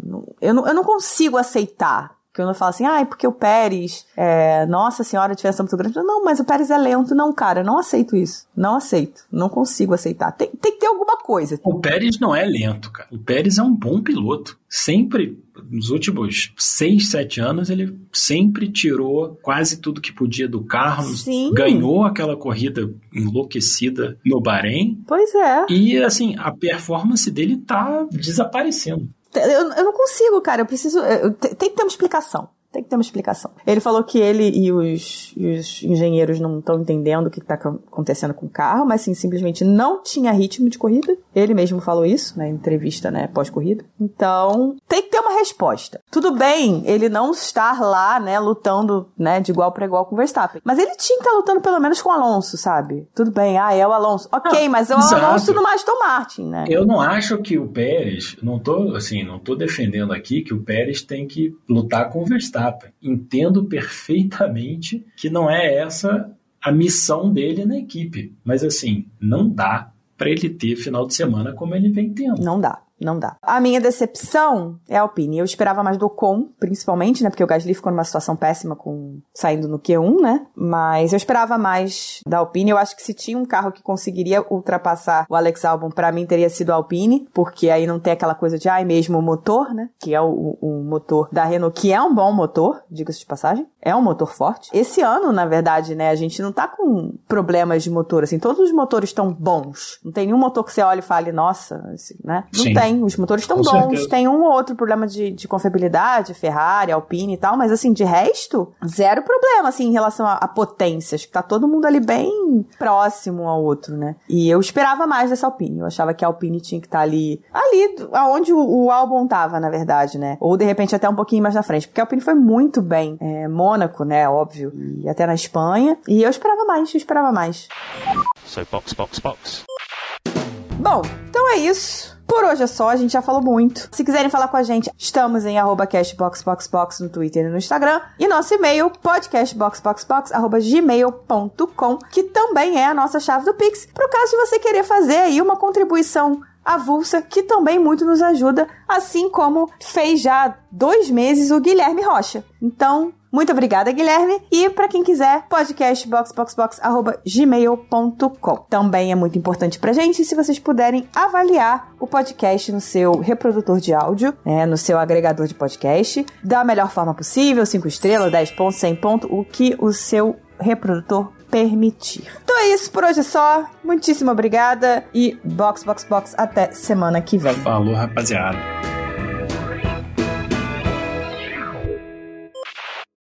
Eu não, eu não consigo aceitar. Que eu não falo assim, ah, é porque o Pérez, é, nossa senhora, a diferença é muito grande. Não, mas o Pérez é lento. Não, cara, eu não aceito isso. Não aceito. Não consigo aceitar. Tem, tem que ter alguma coisa. O Pérez não é lento, cara. O Pérez é um bom piloto. Sempre, nos últimos seis, sete anos, ele sempre tirou quase tudo que podia do carro. Sim. Ganhou aquela corrida enlouquecida no Bahrein. Pois é. E, assim, a performance dele tá desaparecendo. Eu, eu não consigo, cara. Eu preciso. eu- tem que ter uma explicação. Tem que ter uma explicação. Ele falou que ele e os, e os engenheiros não estão entendendo o que está acontecendo com o carro, mas sim, simplesmente não tinha ritmo de corrida. Ele mesmo falou isso na entrevista, né, pós-corrida. Então, tem que ter uma resposta. Tudo bem ele não estar lá, né, lutando, né, de igual para igual com o Verstappen. Mas ele tinha que estar lutando pelo menos com o Alonso, sabe? Tudo bem, ah, é o Alonso. Ok, Ah, mas é o exato. Alonso no Aston Martin, né? Eu não acho que o Pérez, não tô assim, não tô defendendo aqui que o Pérez tem que lutar com o Verstappen. Entendo perfeitamente que não é essa a missão dele na equipe, mas assim, não dá para ele ter final de semana como ele vem tendo. Não dá. Não dá. A minha decepção é a Alpine. Eu esperava mais do Ocon, principalmente, né? Porque o Gasly ficou numa situação péssima com saindo no Q1, né? Mas eu esperava mais da Alpine. Eu acho que se tinha um carro que conseguiria ultrapassar o Alex Albon, pra mim teria sido a Alpine, porque aí não tem aquela coisa de, ai, mesmo o motor, né? Que é o, o motor da Renault, que é um bom motor, diga-se de passagem. É um motor forte. Esse ano, na verdade, né? A gente não tá com problemas de motor, assim. Todos os motores estão bons. Não tem nenhum motor que você olhe e fale, nossa, esse, né? Não Sim. tem. Os motores estão bons. certeza. Tem um ou outro problema de, de confiabilidade, Ferrari, Alpine e tal, mas assim, de resto, zero problema, assim, em relação a, a potências, que tá todo mundo ali bem próximo um ao outro, né? E eu esperava mais dessa Alpine. Eu achava que a Alpine tinha que estar ali, ali, aonde o, o Albon tava, na verdade, né? Ou de repente até um pouquinho mais na frente, porque a Alpine foi muito bem. É, Mônaco, né? Óbvio. E até na Espanha. E eu esperava mais, eu esperava mais. So box, box, box. Bom, então é isso. Por hoje é só, a gente já falou muito. Se quiserem falar com a gente, estamos em cashboxboxbox no Twitter e no Instagram. E nosso e-mail, podcastboxboxbox.gmail.com, que também é a nossa chave do Pix, pro caso de você querer fazer aí uma contribuição avulsa, que também muito nos ajuda, assim como fez já dois meses o Guilherme Rocha. Então, muito obrigada, Guilherme. E para quem quiser, podcastboxboxbox.gmail.com. Também é muito importante pra gente se vocês puderem avaliar o podcast no seu reprodutor de áudio, né, no seu agregador de podcast, da melhor forma possível, 5 estrelas, 10 pontos, 100 pontos, o que o seu reprodutor permitir. Então é isso, por hoje é só. Muitíssimo obrigada e box, box, box, até semana que vem. Falou, rapaziada.